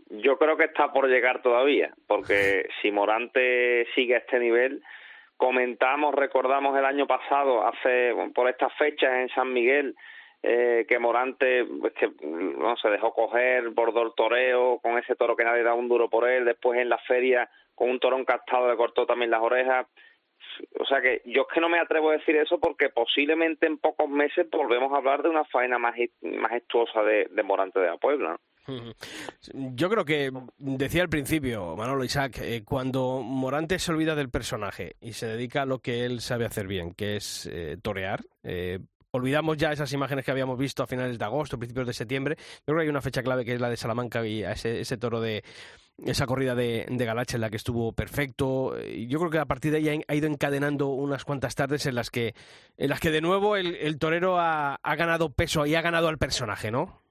Yo creo que está por llegar todavía, porque si Morante sigue a este nivel, comentamos, recordamos el año pasado, hace por estas fechas en San Miguel, eh, que Morante pues, que, no se dejó coger, bordó el toreo con ese toro que nadie daba un duro por él, después en la feria con un toro encastado le cortó también las orejas. O sea que yo es que no me atrevo a decir eso porque posiblemente en pocos meses volvemos a hablar de una faena majestuosa de, de Morante de la Puebla. ¿no? Yo creo que decía al principio, Manolo Isaac, eh, cuando Morante se olvida del personaje y se dedica a lo que él sabe hacer bien, que es eh, torear, eh, olvidamos ya esas imágenes que habíamos visto a finales de agosto, principios de septiembre. Yo creo que hay una fecha clave que es la de Salamanca y ese, toro de esa corrida de, de Galache en la que estuvo perfecto. Yo creo que a partir de ahí ha- ido encadenando unas cuantas tardes en las que, en las que de nuevo el, torero ha ganado peso y ha ganado al personaje, ¿no?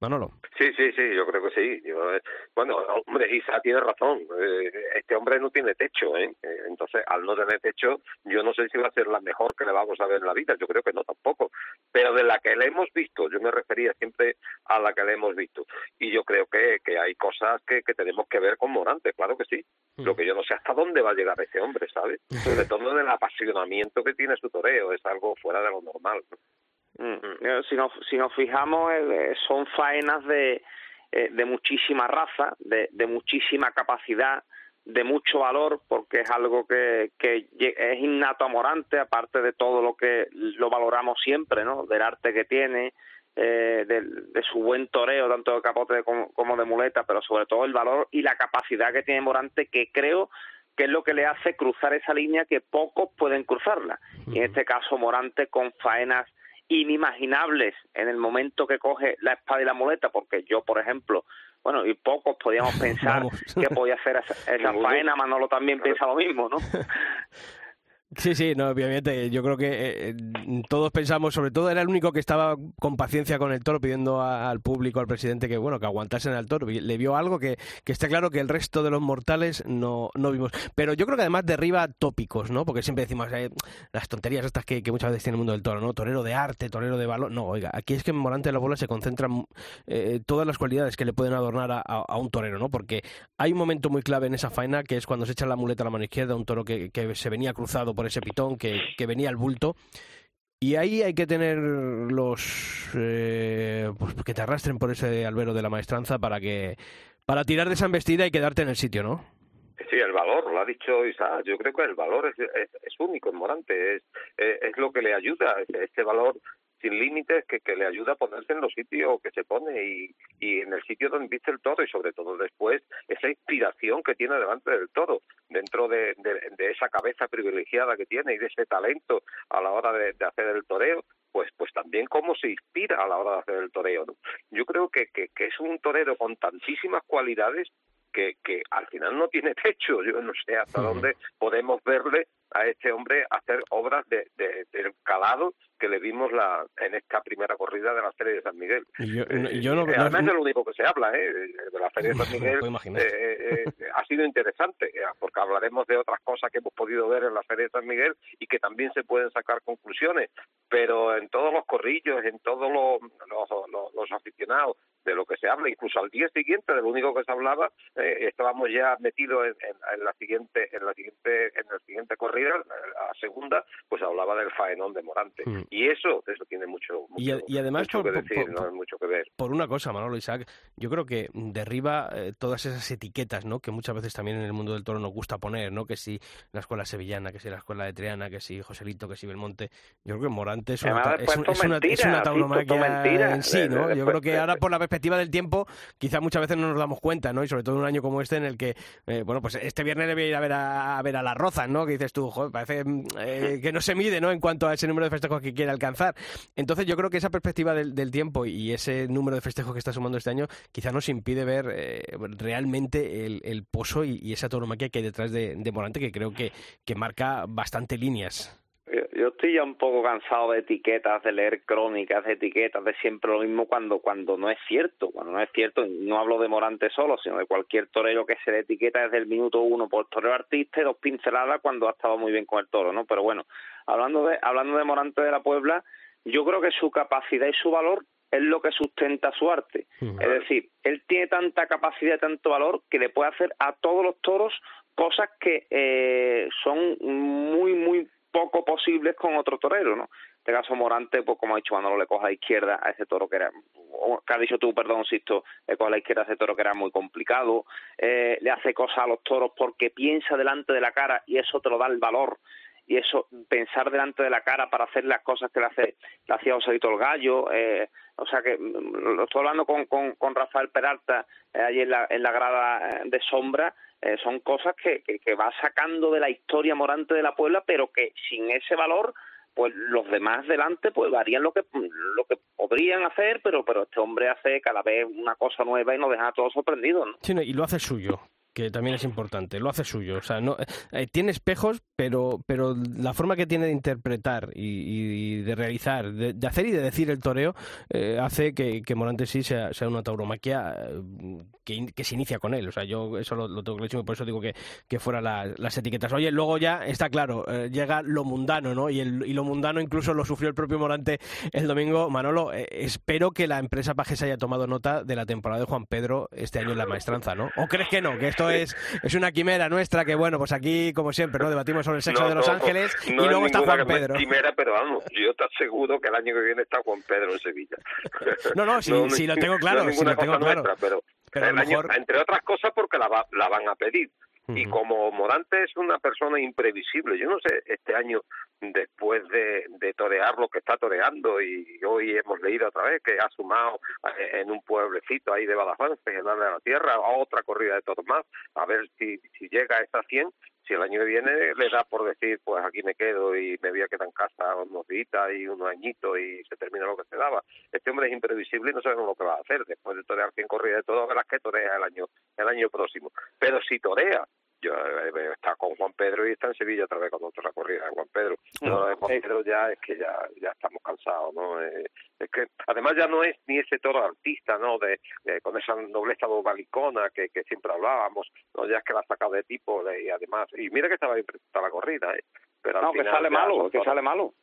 Manolo. Sí, sí, sí, yo creo que sí. Yo, eh, bueno, hombre, Isa tiene razón. Eh, este hombre no tiene techo, ¿eh? Eh, Entonces, al no tener techo, yo no sé si va a ser la mejor que le vamos a ver en la vida. Yo creo que no tampoco. Pero de la que le hemos visto, yo me refería siempre a la que le hemos visto. Y yo creo que, que hay cosas que, que tenemos que ver con Morante, claro que sí. Lo que yo no sé hasta dónde va a llegar ese hombre, ¿sabes? Sobre todo del apasionamiento que tiene su toreo, es algo fuera de lo normal. ¿No? Mm. Eh, Si nos, si nos fijamos, eh, son faenas de, eh, de muchísima raza, de, de muchísima capacidad, de mucho valor, porque es algo que, que es innato a Morante, aparte de todo lo que lo valoramos siempre, ¿no? Del arte que tiene, eh, del- de, su buen toreo, tanto de capote como, como de muleta, pero sobre todo el valor y la capacidad que tiene Morante, que creo que es lo que le hace cruzar esa línea que pocos pueden cruzarla. Y en este caso Morante con faenas inimaginables en el momento que coge la espada y la muleta, porque yo, por ejemplo, bueno, y pocos podíamos pensar que podía hacer esa, esa faena, Manolo también piensa lo mismo, ¿no? Sí, sí, no, obviamente. Yo creo que eh, todos pensamos, sobre todo era el único que estaba con paciencia con el toro, pidiendo a- al público, al presidente, que bueno, que aguantasen al toro. Le vio algo que, que está claro que el resto de los mortales no, no vimos. Pero yo creo que además derriba tópicos, ¿no? Porque siempre decimos eh, las tonterías estas que, que muchas veces tiene el mundo del toro, ¿no? Torero de arte, torero de valor. No, oiga, aquí es que en Morante de la Bola se concentran eh, todas las cualidades que le pueden adornar a, a- a un torero, ¿no? Porque hay un momento muy clave en esa faena que es cuando se echa la muleta a la mano izquierda, un toro que, que se venía cruzado por ese pitón, que, que venía al bulto. Y ahí hay que tener los eh, pues que te arrastren por ese albero de la maestranza para que para tirar de esa embestida y quedarte en el sitio, ¿no? Sí, el valor, lo ha dicho Isaac. Yo creo que el valor es, es, único en Morante, es, es, lo que le ayuda, es- este valor sin límites que, que le ayuda a ponerse en los sitios que se pone y, y en el sitio donde viste el toro y sobre todo después esa inspiración que tiene delante del toro, dentro de, de, de esa cabeza privilegiada que tiene y de ese talento a la hora de, de hacer el toreo, pues pues también cómo se inspira a la hora de hacer el toreo. Yo creo que, que, que es un torero con tantísimas cualidades que, que al final no tiene techo. Yo no sé hasta dónde podemos verle a este hombre hacer obras de, de, del calado que le vimos la, en esta primera corrida de la Feria de San Miguel. Y yo, Eh, yo no, eh, no- además es lo único que se habla ¿eh? de la Feria de San Miguel. eh, eh, ha sido interesante, eh, porque hablaremos de otras cosas que hemos podido ver en la Feria de San Miguel y que también se pueden sacar conclusiones, pero en todos los corrillos, en todos los, los, los- los aficionados, de lo que se habla, incluso al día siguiente de lo único que se hablaba, eh, estábamos ya metidos en, en- en la siguiente, en la siguiente, en la siguiente corrida, la segunda, pues hablaba del faenón de Morante. Mm. Y eso, eso tiene mucho, mucho, Y, a- y además mucho por- que por- decir, por- ¿no? mucho que ver. por una cosa, Manolo Isaac, yo creo que derriba eh, todas esas etiquetas, ¿no? Que muchas veces también en el mundo del toro nos gusta poner, ¿no? Que si la escuela sevillana, que si la escuela de Triana, que si Joselito, que si Belmonte. Yo creo que Morante es una, Además, es, un- es una, es mentira, una tauromaquia mentira. en sí, ¿no? Yo creo que ahora por la perspectiva del tiempo, quizá muchas veces no nos damos cuenta, ¿no? Y sobre todo en un año como este en el que, eh, bueno, pues este viernes le voy a ir a ver a, a ver a las rozas, ¿no? Que dices tú, parece mm, eh, que no se mide, ¿no? En cuanto a ese número de festejos que quiere alcanzar. Entonces yo creo que esa perspectiva del, tiempo y ese número de festejos que está sumando este año quizá nos impide ver eh, realmente el, el pozo y, y esa tauromaquia que hay detrás de, de Morante que creo que, que marca bastante líneas. Yo, estoy ya un poco cansado de etiquetas, de leer crónicas, de etiquetas, de siempre lo mismo cuando cuando no es cierto. Cuando no es cierto, no hablo de Morante solo, sino de cualquier torero que se le etiqueta desde el minuto uno por torero artista y dos pinceladas cuando ha estado muy bien con el toro, ¿no? Pero bueno, hablando de hablando de Morante de la Puebla, yo creo que su capacidad y su valor es lo que sustenta su arte. Es decir, él tiene tanta capacidad y tanto valor que le puede hacer a todos los toros cosas que eh, son muy, muy poco posibles con otro torero, ¿no? En este caso Morante, pues como ha dicho, cuando le coja a la izquierda a ese toro que era, o que has dicho tú, perdón, Sisto, le coja a la izquierda a ese toro que era muy complicado, eh, le hace cosas a los toros porque piensa delante de la cara y eso te lo da el valor y eso pensar delante de la cara para hacer las cosas que le hace le hacía Joselito el Gallo eh, o sea que mm, lo estoy hablando con, con, Rafael Peralta eh, allí en la, en la grada eh, de sombra eh, son cosas que, va sacando de la historia morante de la Puebla pero que sin ese valor pues los demás delante pues harían lo que lo que podrían hacer pero pero este hombre hace cada vez una cosa nueva y nos deja a todos sorprendidos ¿no? Sí, y lo hace suyo que también es importante, lo hace suyo. O sea, no, eh, tiene espejos, pero, pero la forma que tiene de interpretar y, de realizar, de, hacer y de decir el toreo, eh, hace que, que, Morante sí sea, sea una tauromaquia eh, que, que, se inicia con él. O sea, yo eso lo, lo tengo clarísimo y por eso digo que, que fuera la, las etiquetas. Oye, luego ya está claro, llega lo mundano, ¿no? Y, el, y lo mundano incluso lo sufrió el propio Morante el domingo. Manolo, espero que la empresa Pajes haya tomado nota de la temporada de Juan Pedro este año en la maestranza, ¿no? ¿O crees que no? Que esto es, es una quimera nuestra que, bueno, pues aquí, como siempre, ¿no? Debatimos sobre el sexo no, de Los no, Ángeles no y luego está Juan Pedro. Quimera, pero vamos, yo te aseguro que el año que viene está Juan Pedro en Sevilla. No, no, sí lo tengo claro, sí lo tengo claro. Nuestra, pero, pero el año, mejor... entre otras cosas porque la, va, la van a pedir. Y como Morante es una persona imprevisible, yo no sé, este año, después de, de torear lo que está toreando, y hoy hemos leído otra vez que ha sumado en un pueblecito ahí de Badajoz, en de la Tierra, a otra corrida de toros más, a ver si, si llega a esta 100, si el año que viene le da por decir, pues aquí me quedo y me voy a quedar en casa unos días y unos añitos y se termina lo que se daba. Este hombre es imprevisible y no sabemos lo que va a hacer. Después de torear 100 corridas de todas, verás que torea el año, el año próximo. Pero si torea, yo eh, está con Juan Pedro y está en Sevilla otra vez con otra corrida de Juan Pedro. No, de Juan Pedro ya es que ya ya estamos cansados, ¿no? Eh, es que además ya no es ni ese toro artista, ¿no? De, de con esa nobleza bobalicona que, que siempre hablábamos, no ya es que la ha sacado de tipo y además y mira que estaba bien presentada la corrida, ¿eh? Pero no, que sale malo, que sale malo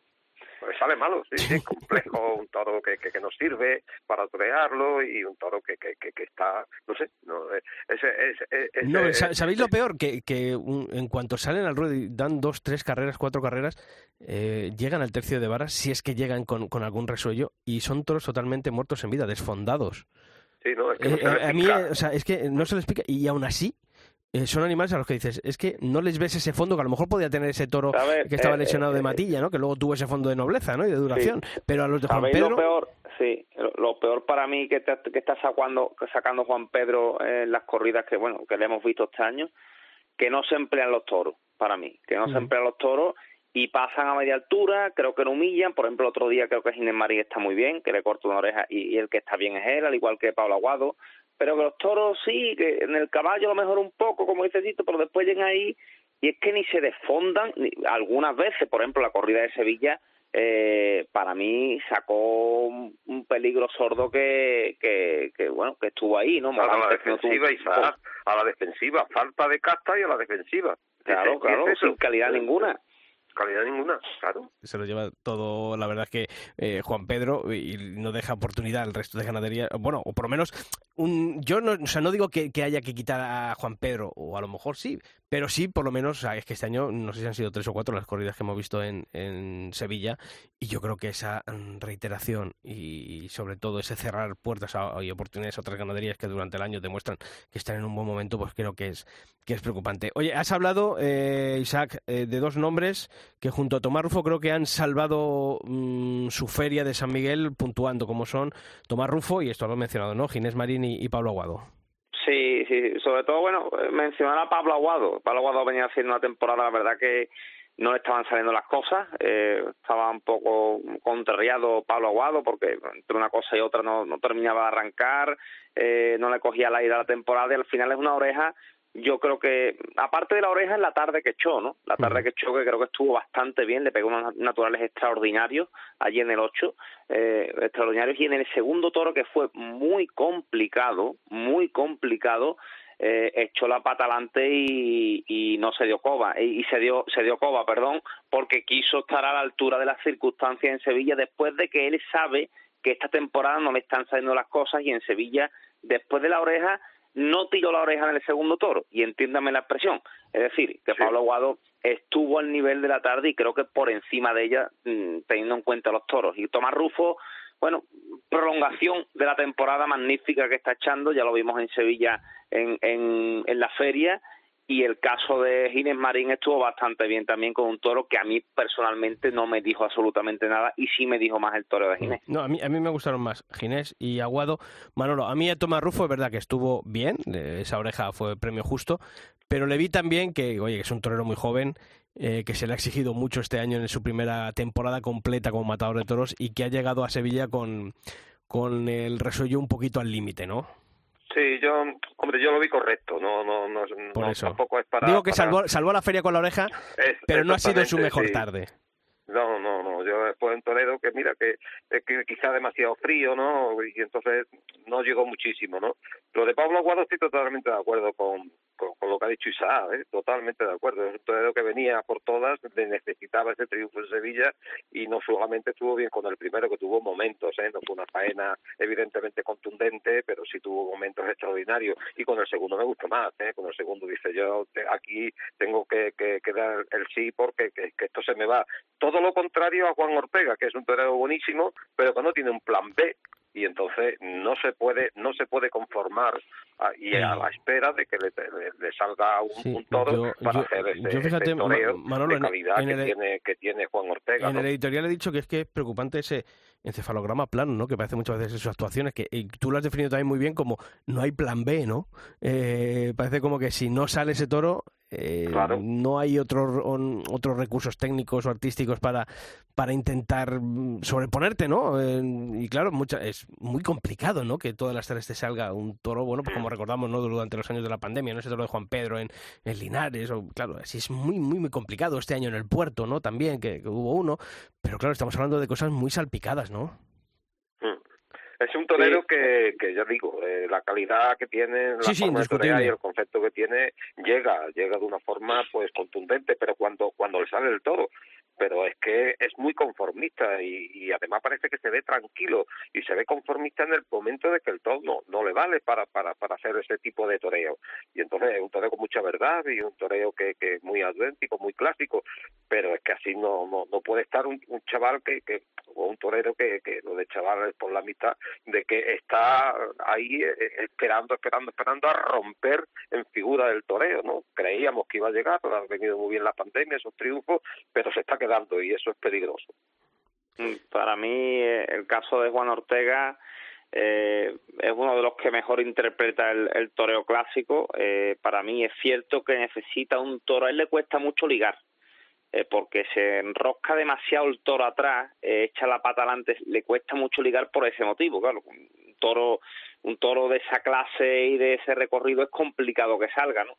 pues sale malo, sí, sí, complejo, un toro que, que, que nos sirve para torearlo y un toro que, que, que, está, no sé, no, ese, ese, ese, no, ¿sabéis lo peor? Que, que un, en cuanto salen al ruedo y dan dos, tres carreras, cuatro carreras, eh, llegan al tercio de varas, si es que llegan con, con algún resuello, y son toros totalmente muertos en vida, desfondados. Sí, no, es que no eh, a mí, o sea, es que no se le explica, y aún así, eh, son animales a los que dices, es que no les ves ese fondo que a lo mejor podía tener ese toro ver, que estaba eh, lesionado de eh, matilla, ¿no? Que luego tuvo ese fondo de nobleza, ¿no? Y de duración. Sí. Pero a los de Juan ¿Sabéis Pedro... lo peor? Sí, lo, lo peor para mí que, te, que está sacando, sacando Juan Pedro en las corridas que, bueno, que le hemos visto este año, que no se emplean los toros, para mí, que no se emplean los toros y pasan a media altura, creo que no humillan, por ejemplo, otro día creo que Ginés Marín está muy bien, que le corta una oreja y, el que está bien es él, al igual que Pablo Aguado, pero que los toros sí, que en el caballo a lo mejor un poco, como dice Cito, pero después llegan ahí y es que ni se desfondan, ni, algunas veces, por ejemplo, la corrida de Sevilla, eh, para mí sacó un, peligro sordo que, que, que, bueno que estuvo ahí no a la defensiva y a la defensiva falta de casta y a la defensiva. Claro claro sin calidad ninguna calidad ninguna, claro. Se lo lleva todo, la verdad es que eh, Juan Pedro y no deja oportunidad al resto de ganadería, bueno, o por lo menos un, yo no, o sea, no digo que, haya que quitar a Juan Pedro, o a lo mejor sí, pero sí, por lo menos, es que este año no sé si han sido tres o cuatro las corridas que hemos visto en, en Sevilla, y yo creo que esa reiteración y, sobre todo ese cerrar puertas y oportunidades a otras ganaderías que durante el año demuestran que están en un buen momento, pues creo que es, que es preocupante. Oye, has hablado, eh, Isaac, eh, de dos nombres que junto a Tomás Rufo creo que han salvado mm, su feria de San Miguel puntuando, como son Tomás Rufo, y esto lo he mencionado, ¿no? Ginés Marín y, Pablo Aguado. Sí, sí, sobre todo, bueno, mencionar a Pablo Aguado. Pablo Aguado venía haciendo una temporada, la verdad que no le estaban saliendo las cosas, eh, estaba un poco contrariado Pablo Aguado porque entre una cosa y otra no, no terminaba de arrancar, eh, no le cogía la ida a la temporada y al final es una oreja yo creo que, aparte de la oreja, en la tarde que echó, ¿no? La tarde que echó, que creo que estuvo bastante bien, le pegó unos naturales extraordinarios allí en el 8, eh, extraordinarios, y en el segundo toro, que fue muy complicado, muy complicado, eh, echó la pata adelante y, y, no se dio coba, y, se dio, se dio coba, perdón, porque quiso estar a la altura de las circunstancias en Sevilla después de que él sabe que esta temporada no le están saliendo las cosas y en Sevilla, después de la oreja, no tiró la oreja en el segundo toro, y entiéndame la expresión. Es decir, que Pablo Aguado estuvo al nivel de la tarde y creo que por encima de ella, mm, teniendo en cuenta los toros. Y Tomás Rufo, bueno, prolongación de la temporada magnífica que está echando, ya lo vimos en Sevilla en, en, en la feria, y el caso de Ginés Marín estuvo bastante bien también con un toro que a mí personalmente no me dijo absolutamente nada y sí me dijo más el toro de Ginés. No, a mí, a mí me gustaron más Ginés y Aguado. Manolo, a mí a Tomás Rufo es verdad que estuvo bien, esa oreja fue premio justo, pero le vi también que, oye, que es un torero muy joven, eh, que se le ha exigido mucho este año en su primera temporada completa como matador de toros y que ha llegado a Sevilla con, con el resuello un poquito al límite, ¿no? Sí, yo, hombre, yo lo vi correcto, no, no, no, tampoco es para... Digo que salvó, salvó la feria con la oreja, pero no ha sido su mejor tarde. No, no, no, yo después en Toledo que mira que, que quizá demasiado frío, ¿no? Y entonces no llegó muchísimo, ¿no? Lo de Pablo Aguado estoy totalmente de acuerdo con, con, lo que ha dicho Isaac, ¿eh? totalmente de acuerdo. Es un que venía por todas, necesitaba ese triunfo en Sevilla y no solamente estuvo bien con el primero, que tuvo momentos, ¿eh? no fue una faena evidentemente contundente, pero sí tuvo momentos extraordinarios. Y con el segundo me gustó más, ¿eh? con el segundo dice yo aquí tengo que, que, dar el sí porque que, esto se me va. Todo lo contrario a Juan Ortega, que es un torero buenísimo, pero que no tiene un plan B y entonces no se puede no se puede conformar a, y a la espera de que le, salga un, toro para hacer ese, fíjate, de calidad que, tiene, que tiene Juan Ortega. En el editorial he dicho que es que es preocupante ese encefalograma plano, ¿no? Que parece muchas veces en sus actuaciones, que tú lo has definido también muy bien como no hay plan B, ¿no? Eh, parece como que si no sale ese toro, eh, no hay otros otros recursos técnicos o artísticos para, para intentar mm, sobreponerte, ¿no? y claro, mucha, es muy complicado, ¿no? Que todas las tardes te salga un toro, bueno, pues como recordamos, ¿no? Durante los años de la pandemia, ¿no? Ese toro de Juan Pedro en, en Linares, o claro, así es muy, muy, muy complicado. Este año en el puerto, ¿no? También, que hubo uno, pero claro, estamos hablando de cosas muy salpicadas, ¿no? Es un torero que, que, ya digo, eh, la calidad que tiene, la forma de torear y el concepto que tiene, llega, llega de una forma pues contundente, pero cuando, cuando le sale el toro, pero es que es muy conformista y, y, además parece que se ve tranquilo y se ve conformista en el momento de que el toro no, no le vale para, para, para hacer ese tipo de toreo. Y entonces es un toreo con mucha verdad y un toreo que, que es muy auténtico, muy clásico, pero es que así no, no, no puede estar un, un chaval que, que, o un torero que, que lo de chaval es por la mitad, de que está ahí eh, esperando, esperando, esperando a romper en figura del toreo, ¿no? Creíamos que iba a llegar, ha venido muy bien la pandemia, esos triunfos, pero se está quedando y eso es peligroso. Para mí, eh, el caso de Juan Ortega eh, es uno de los que mejor interpreta el, toreo clásico. Eh, para mí es cierto que necesita un toro. A él le cuesta mucho ligar. eh, porque se enrosca demasiado el toro atrás, eh, echa la pata adelante, le cuesta mucho ligar por ese motivo, claro, un toro, un toro de esa clase y de ese recorrido es complicado que salga, ¿no?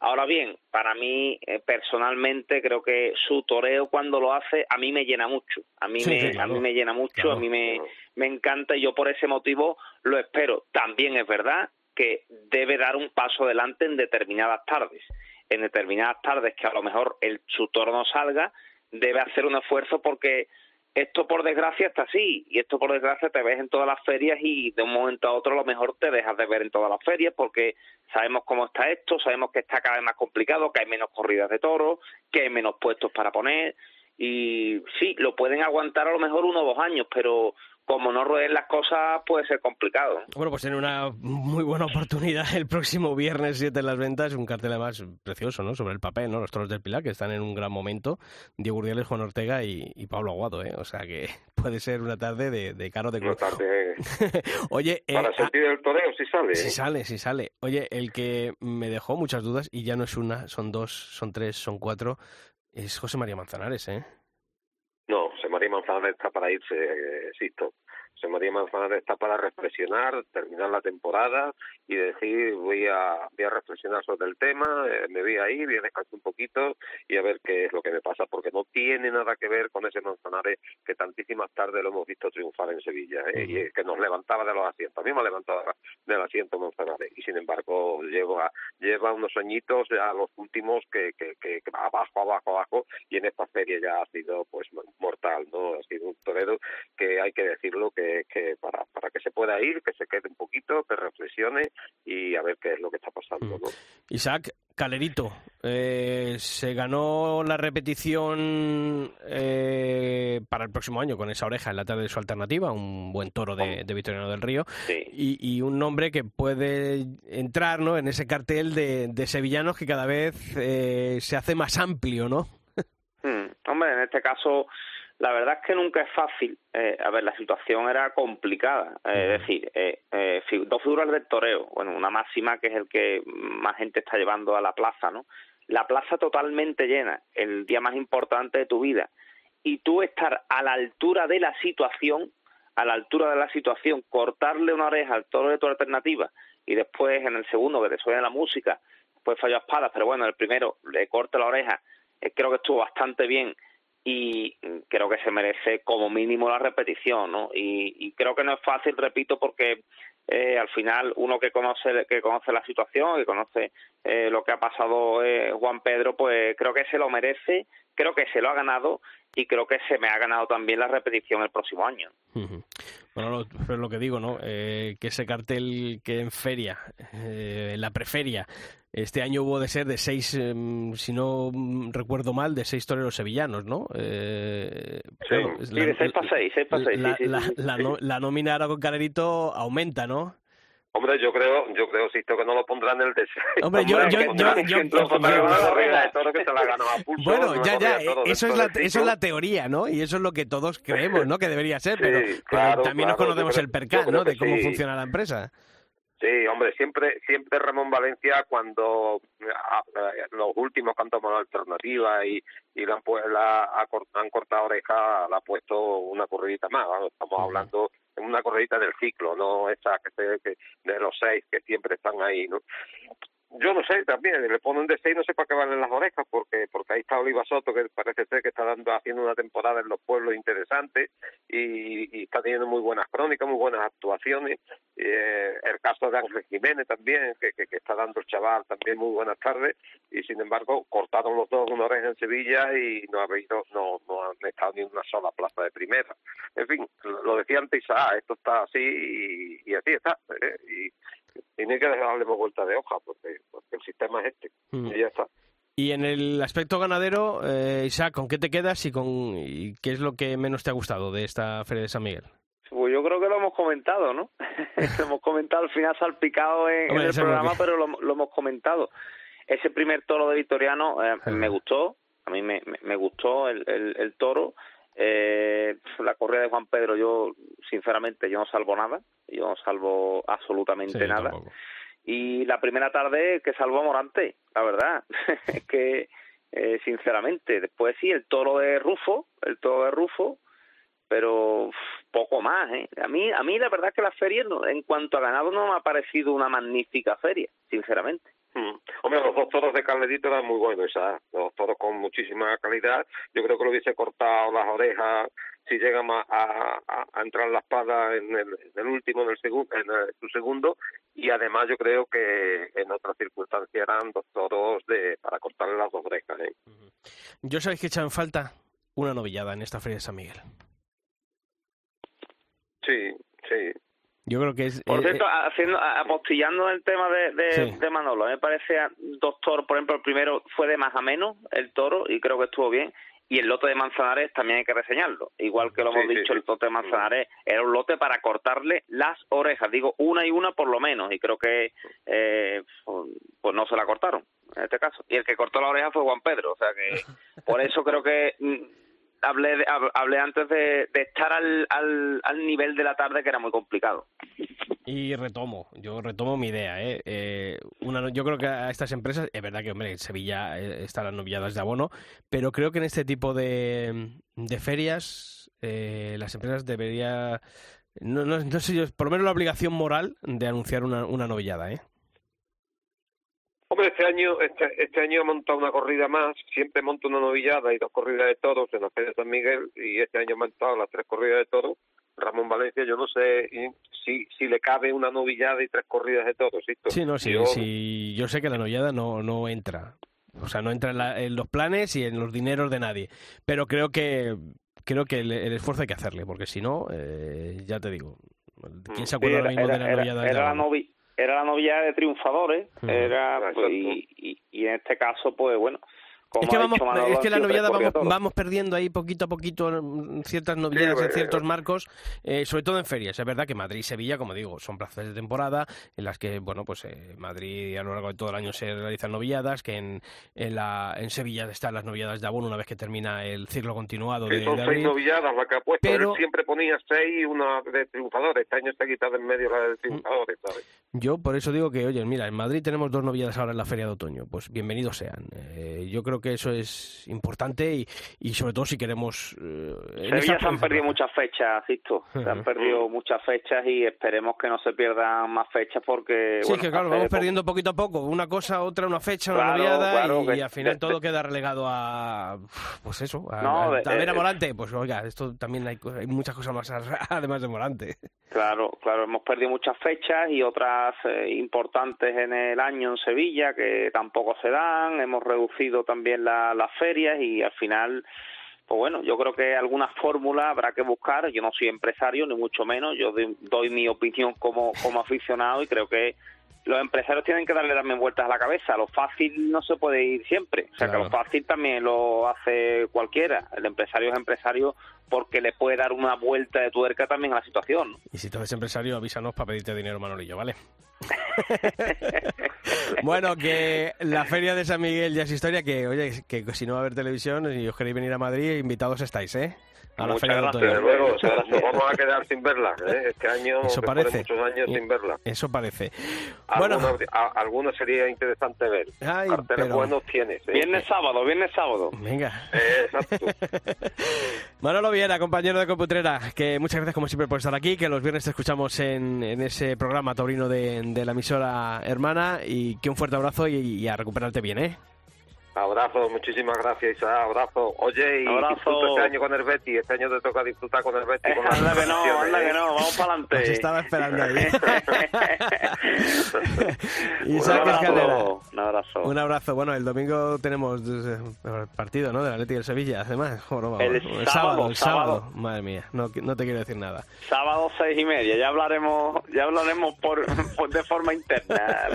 Ahora bien, para mí eh, personalmente creo que su toreo cuando lo hace a mí me llena mucho, a mí me a mí me llena mucho, a mí me me encanta y yo por ese motivo lo espero. También es verdad que debe dar un paso adelante en determinadas tardes. En determinadas tardes que a lo mejor el su toro no salga, debe hacer un esfuerzo porque esto por desgracia está así y esto por desgracia te ves en todas las ferias y de un momento a otro a lo mejor te dejas de ver en todas las ferias porque sabemos cómo está esto, sabemos que está cada vez más complicado, que hay menos corridas de toros, que hay menos puestos para poner y sí, lo pueden aguantar a lo mejor uno o dos años, pero como no rueden las cosas puede ser complicado. Bueno, pues tiene una muy buena oportunidad el próximo viernes 7 en las ventas, un cartel además precioso, ¿no? Sobre el papel, ¿no? Los toros del Pilar, que están en un gran momento, Diego Urdiales, Juan Ortega y, Pablo Aguado, ¿eh? O sea que puede ser una tarde de, caro de Una tarde... Oye... Eh, Para sentir el toreo, si sale. Si ¿eh? sale, si sale. Oye, el que me dejó muchas dudas, y ya no es una, son dos, son tres, son cuatro, es José María Manzanares, ¿eh? No, María Manzanares está para irse, eh, Sisto. José María Manzanares está para reflexionar, terminar la temporada y decir voy a, voy a reflexionar sobre el tema, eh, me voy ahí, voy a descansar un poquito y a ver qué es lo que me pasa, porque no tiene nada que ver con ese Manzanares que tantísimas tardes lo hemos visto triunfar en Sevilla ¿eh? y que nos levantaba de los asientos. A mí me ha levantado del asiento Manzanares y sin embargo lleva, lleva unos añitos ya los últimos que, que, que, que abajo, abajo, abajo y en esta feria ya ha sido pues mortal, ¿no? Ha sido un torero que hay que decirlo que que, para, para que se pueda ir, que se quede un poquito, que reflexione y a ver qué es lo que está pasando. ¿no? Isaac, Calerito, eh, se ganó la repetición eh, para el próximo año con esa oreja en la tarde de su alternativa, un buen toro de, de Victoriano del Río, y, un nombre que puede entrar ¿no? en ese cartel de, de sevillanos que cada vez eh, se hace más amplio, ¿no? Hmm, hombre, en este caso la verdad es que nunca es fácil. Eh, a ver, la situación era complicada. Eh, es decir, eh, eh, dos figuras del toreo. Bueno, una máxima que es el que más gente está llevando a la plaza, ¿no? La plaza totalmente llena, el día más importante de tu vida. Y tú estar a la altura de la situación, a la altura de la situación, cortarle una oreja al toro de tu alternativa y después en el segundo que te suene la música, pues falló a espadas, pero bueno, el primero le corta la oreja, creo que estuvo bastante bien y creo que se merece como mínimo la repetición, ¿no? Y, creo que no es fácil, repito, porque eh, al final uno que conoce que conoce la situación, que conoce eh, lo que ha pasado eh, Juan Pedro, pues creo que se lo merece, creo que se lo ha ganado y creo que se me ha ganado también la repetición el próximo año. Bueno, lo, lo que digo, ¿no? que ese cartel que en feria, en la preferia, este año hubo de ser de seis, em, si no recuerdo mal, de seis toreros sevillanos, ¿no? Eh, sí, de seis para seis, seis para seis. La, la, la, nómina ahora con Calerito aumenta, ¿no? Hombre, yo creo, yo creo, Sisto, que no lo pondrán en el deseo. Hombre, yo, yo, yo, yo, Bueno, ya, ya, eso es la, eso es la teoría, ¿no? Y eso es lo que todos creemos, ¿no? Que debería ser, pero, también nos conocemos el percal, ¿no? De cómo funciona la empresa. Sí, hombre, siempre siempre Ramón Valencia cuando los últimos que han tomado la alternativa y, y la, la, han cortado oreja, le ha puesto una corridita más. Estamos hablando de una corridita del ciclo, no esa que, se, que de los seis que siempre están ahí, ¿no? Yo no sé también le ponen de seis no sé para qué valen las orejas porque porque ahí está Oliva Soto que parece ser que está dando haciendo una temporada en los pueblos interesante y, está teniendo muy buenas crónicas muy buenas actuaciones eh, el caso de Ángel Jiménez también que, que, está dando el chaval también muy buenas tardes y sin embargo cortaron los dos una oreja en Sevilla y no ha habido no no han estado ni una sola plaza de primera en fin lo decía antes ah, esto está así y, y así está ¿eh? y tiene que darle vuelta de hoja porque, el sistema es este mm. y ya está. Y en el aspecto ganadero, eh, Isaac, ¿con qué te quedas y con qué es lo que menos te ha gustado de esta Feria de San Miguel? Pues yo creo que lo hemos comentado, ¿no? lo hemos comentado al final salpicado en, el programa, pero lo, hemos comentado. Ese primer toro de Victoriano eh, me gustó, a mí me, me, gustó el, el, el toro. Eh, la corrida de Juan Pedro, yo sinceramente yo no salvo nada, yo no salvo absolutamente nada. Y la primera tarde que salvo a Morante, la verdad, es que eh, sinceramente. Después sí, el toro de Rufo, el toro de Rufo, pero poco más, ¿eh? A mí, a mí la verdad es que la feria, en cuanto a ganado, no me ha parecido una magnífica feria, sinceramente. Mm. Hombre, los dos toros de Carlerito eran muy buenos, ¿sabes? Los toros con muchísima calidad. Yo creo que lo hubiese cortado las orejas si llega a, a, entrar la espada en el, último, en el segundo, en su segundo. Y además yo creo que en otras circunstancias eran dos toros de para cortarle las dos orejas. ¿eh? Yo sabéis que echan falta una novillada en esta feria de San Miguel. Sí, sí. Yo creo que es. Por eh, cierto, eh, haciendo, apostillando el tema de, de, Manolo, me parece, doctor, por ejemplo, el primero fue de más a menos, el toro, y creo que estuvo bien. Y el lote de Manzanares también hay que reseñarlo. Igual que lo hemos dicho, el lote de Manzanares era un lote para cortarle las orejas. Digo, una y una por lo menos. Y creo que eh, pues no se la cortaron en este caso. Y el que cortó la oreja fue Juan Pedro. O sea que por eso creo que mm, hablé, hablé antes de, estar al, al, nivel de la tarde que era muy complicado. Y retomo, yo retomo mi idea. ¿eh? Eh, una, yo creo que a estas empresas, es verdad que hombre, en Sevilla eh, están las novilladas de abono, pero creo que en este tipo de, de ferias las empresas deberían, no, no, no, sé yo, por lo menos la obligación moral de anunciar una, una novillada. ¿eh? Hombre, este año, este, este año he montado una corrida más, siempre monto una novillada y dos corridas de toros en la Feria de San Miguel y este año he montado las tres corridas de toros. Ramón Valencia, yo no sé si, si le cabe una novillada y tres corridas de toros. Sí, no, sí, yo... sí, yo sé que la novillada no, no entra. O sea, no entra en, los planes y en los dineros de nadie. Pero creo que creo que el, esfuerzo hay que hacerle, porque si no, eh, ya te digo, ¿quién se acuerda ahora mismo de la novillada? Era, la, era la novia de triunfadores, era, pues, y, y, en este caso, pues bueno, es que, vamos, es que la noviada vamos, vamos, perdiendo ahí poquito a poquito mm, ciertas novilladas en ciertos marcos, eh, sobre todo en ferias. Es verdad que Madrid y Sevilla, como digo, son plazas de temporada en las que, bueno, pues eh, Madrid a lo largo de todo el año se realizan novilladas, que en, en, la, en Sevilla están las novilladas de abono una vez que termina el ciclo continuado de, son seis novilladas la que ha puesto, pero siempre ponía seis y una de triunfadores. Este año está quitado en medio la de triunfadores, ¿sabes? Yo por eso digo que, oye, mira, en Madrid tenemos dos novilladas ahora en la feria de otoño. Pues bienvenidos sean. Eh, yo creo que eso es importante y, y sobre todo si queremos... Eh, Sevilla se han perdido muchas fechas, Sisto. Se han perdido muchas fechas y esperemos que no se pierdan más fechas porque... Sí, que claro, vamos perdiendo poquito a poco. Una cosa, otra, una fecha, una noviada y, al final todo queda relegado a... Pues eso, a, ver a Morante. Pues oiga, esto también hay, hay muchas cosas más además de Morante. Claro, claro, hemos perdido muchas fechas y otras eh, importantes en el año en Sevilla que tampoco se dan. Hemos reducido también las ferias y al final, pues bueno, yo creo que alguna fórmula habrá que buscar. Yo no soy empresario, ni mucho menos. Yo doy, mi opinión como, como aficionado y creo que los empresarios tienen que darle también vueltas a la cabeza. Lo fácil no se puede ir siempre. O sea, que lo fácil también lo hace cualquiera. El empresario es empresario porque le puede dar una vuelta de tuerca también a la situación. Y si tú eres empresario, avísanos para pedirte dinero, Manolillo, ¿vale? bueno, que la Feria de San Miguel ya es historia, que oye, que si no va a haber televisión y os queréis venir a Madrid, invitados estáis, ¿eh? A la Muchas gracias, luego, nos vamos a quedar sin verla. ¿eh? Este año, Eso parece. muchos años sin verla. Eso parece. Bueno, algunos, sería interesante ver. Ay, Carteles buenos tienes. ¿eh? Viernes sábado, viernes sábado. Venga. Eh, exacto. Manolo Viera, compañero de Computrera, que muchas gracias como siempre por estar aquí, que los viernes te escuchamos en, en ese programa taurino de, de, la emisora hermana y que un fuerte abrazo y, y a recuperarte bien, ¿eh? Abrazo, muchísimas gracias, Isa. Abrazo. Oye, y Abrazo. este año con el Betty. Este año te toca disfrutar con el Betty. Con anda que no, anda que no. Vamos para adelante. Nos estaba esperando ahí. un, abrazo, un abrazo. Un abrazo. Bueno, el domingo tenemos eh, el partido, ¿no? Del Atlético de Sevilla, además. el, el, sábado, el sábado. Madre mía, no, no te quiero decir nada. Sábado seis y media. Ya hablaremos, ya hablaremos por, de forma interna.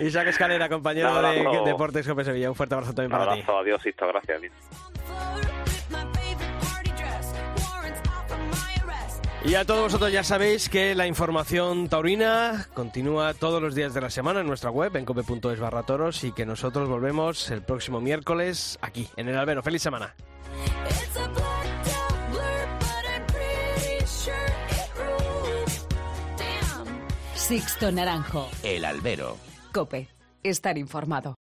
Isaac Escalera, compañero de Deportes Cope Sevilla. Un fuerte fuerte abrazo también para abrazo, ti. Adiós, Sisto, gracias. Y a todos vosotros ya sabéis que la información taurina continúa todos los días de la semana en nuestra web, en cope.es barra toros, y que nosotros volvemos el próximo miércoles aquí, en el Albero. ¡Feliz semana! Sixto Naranjo. El Albero. Cope. Estar informado.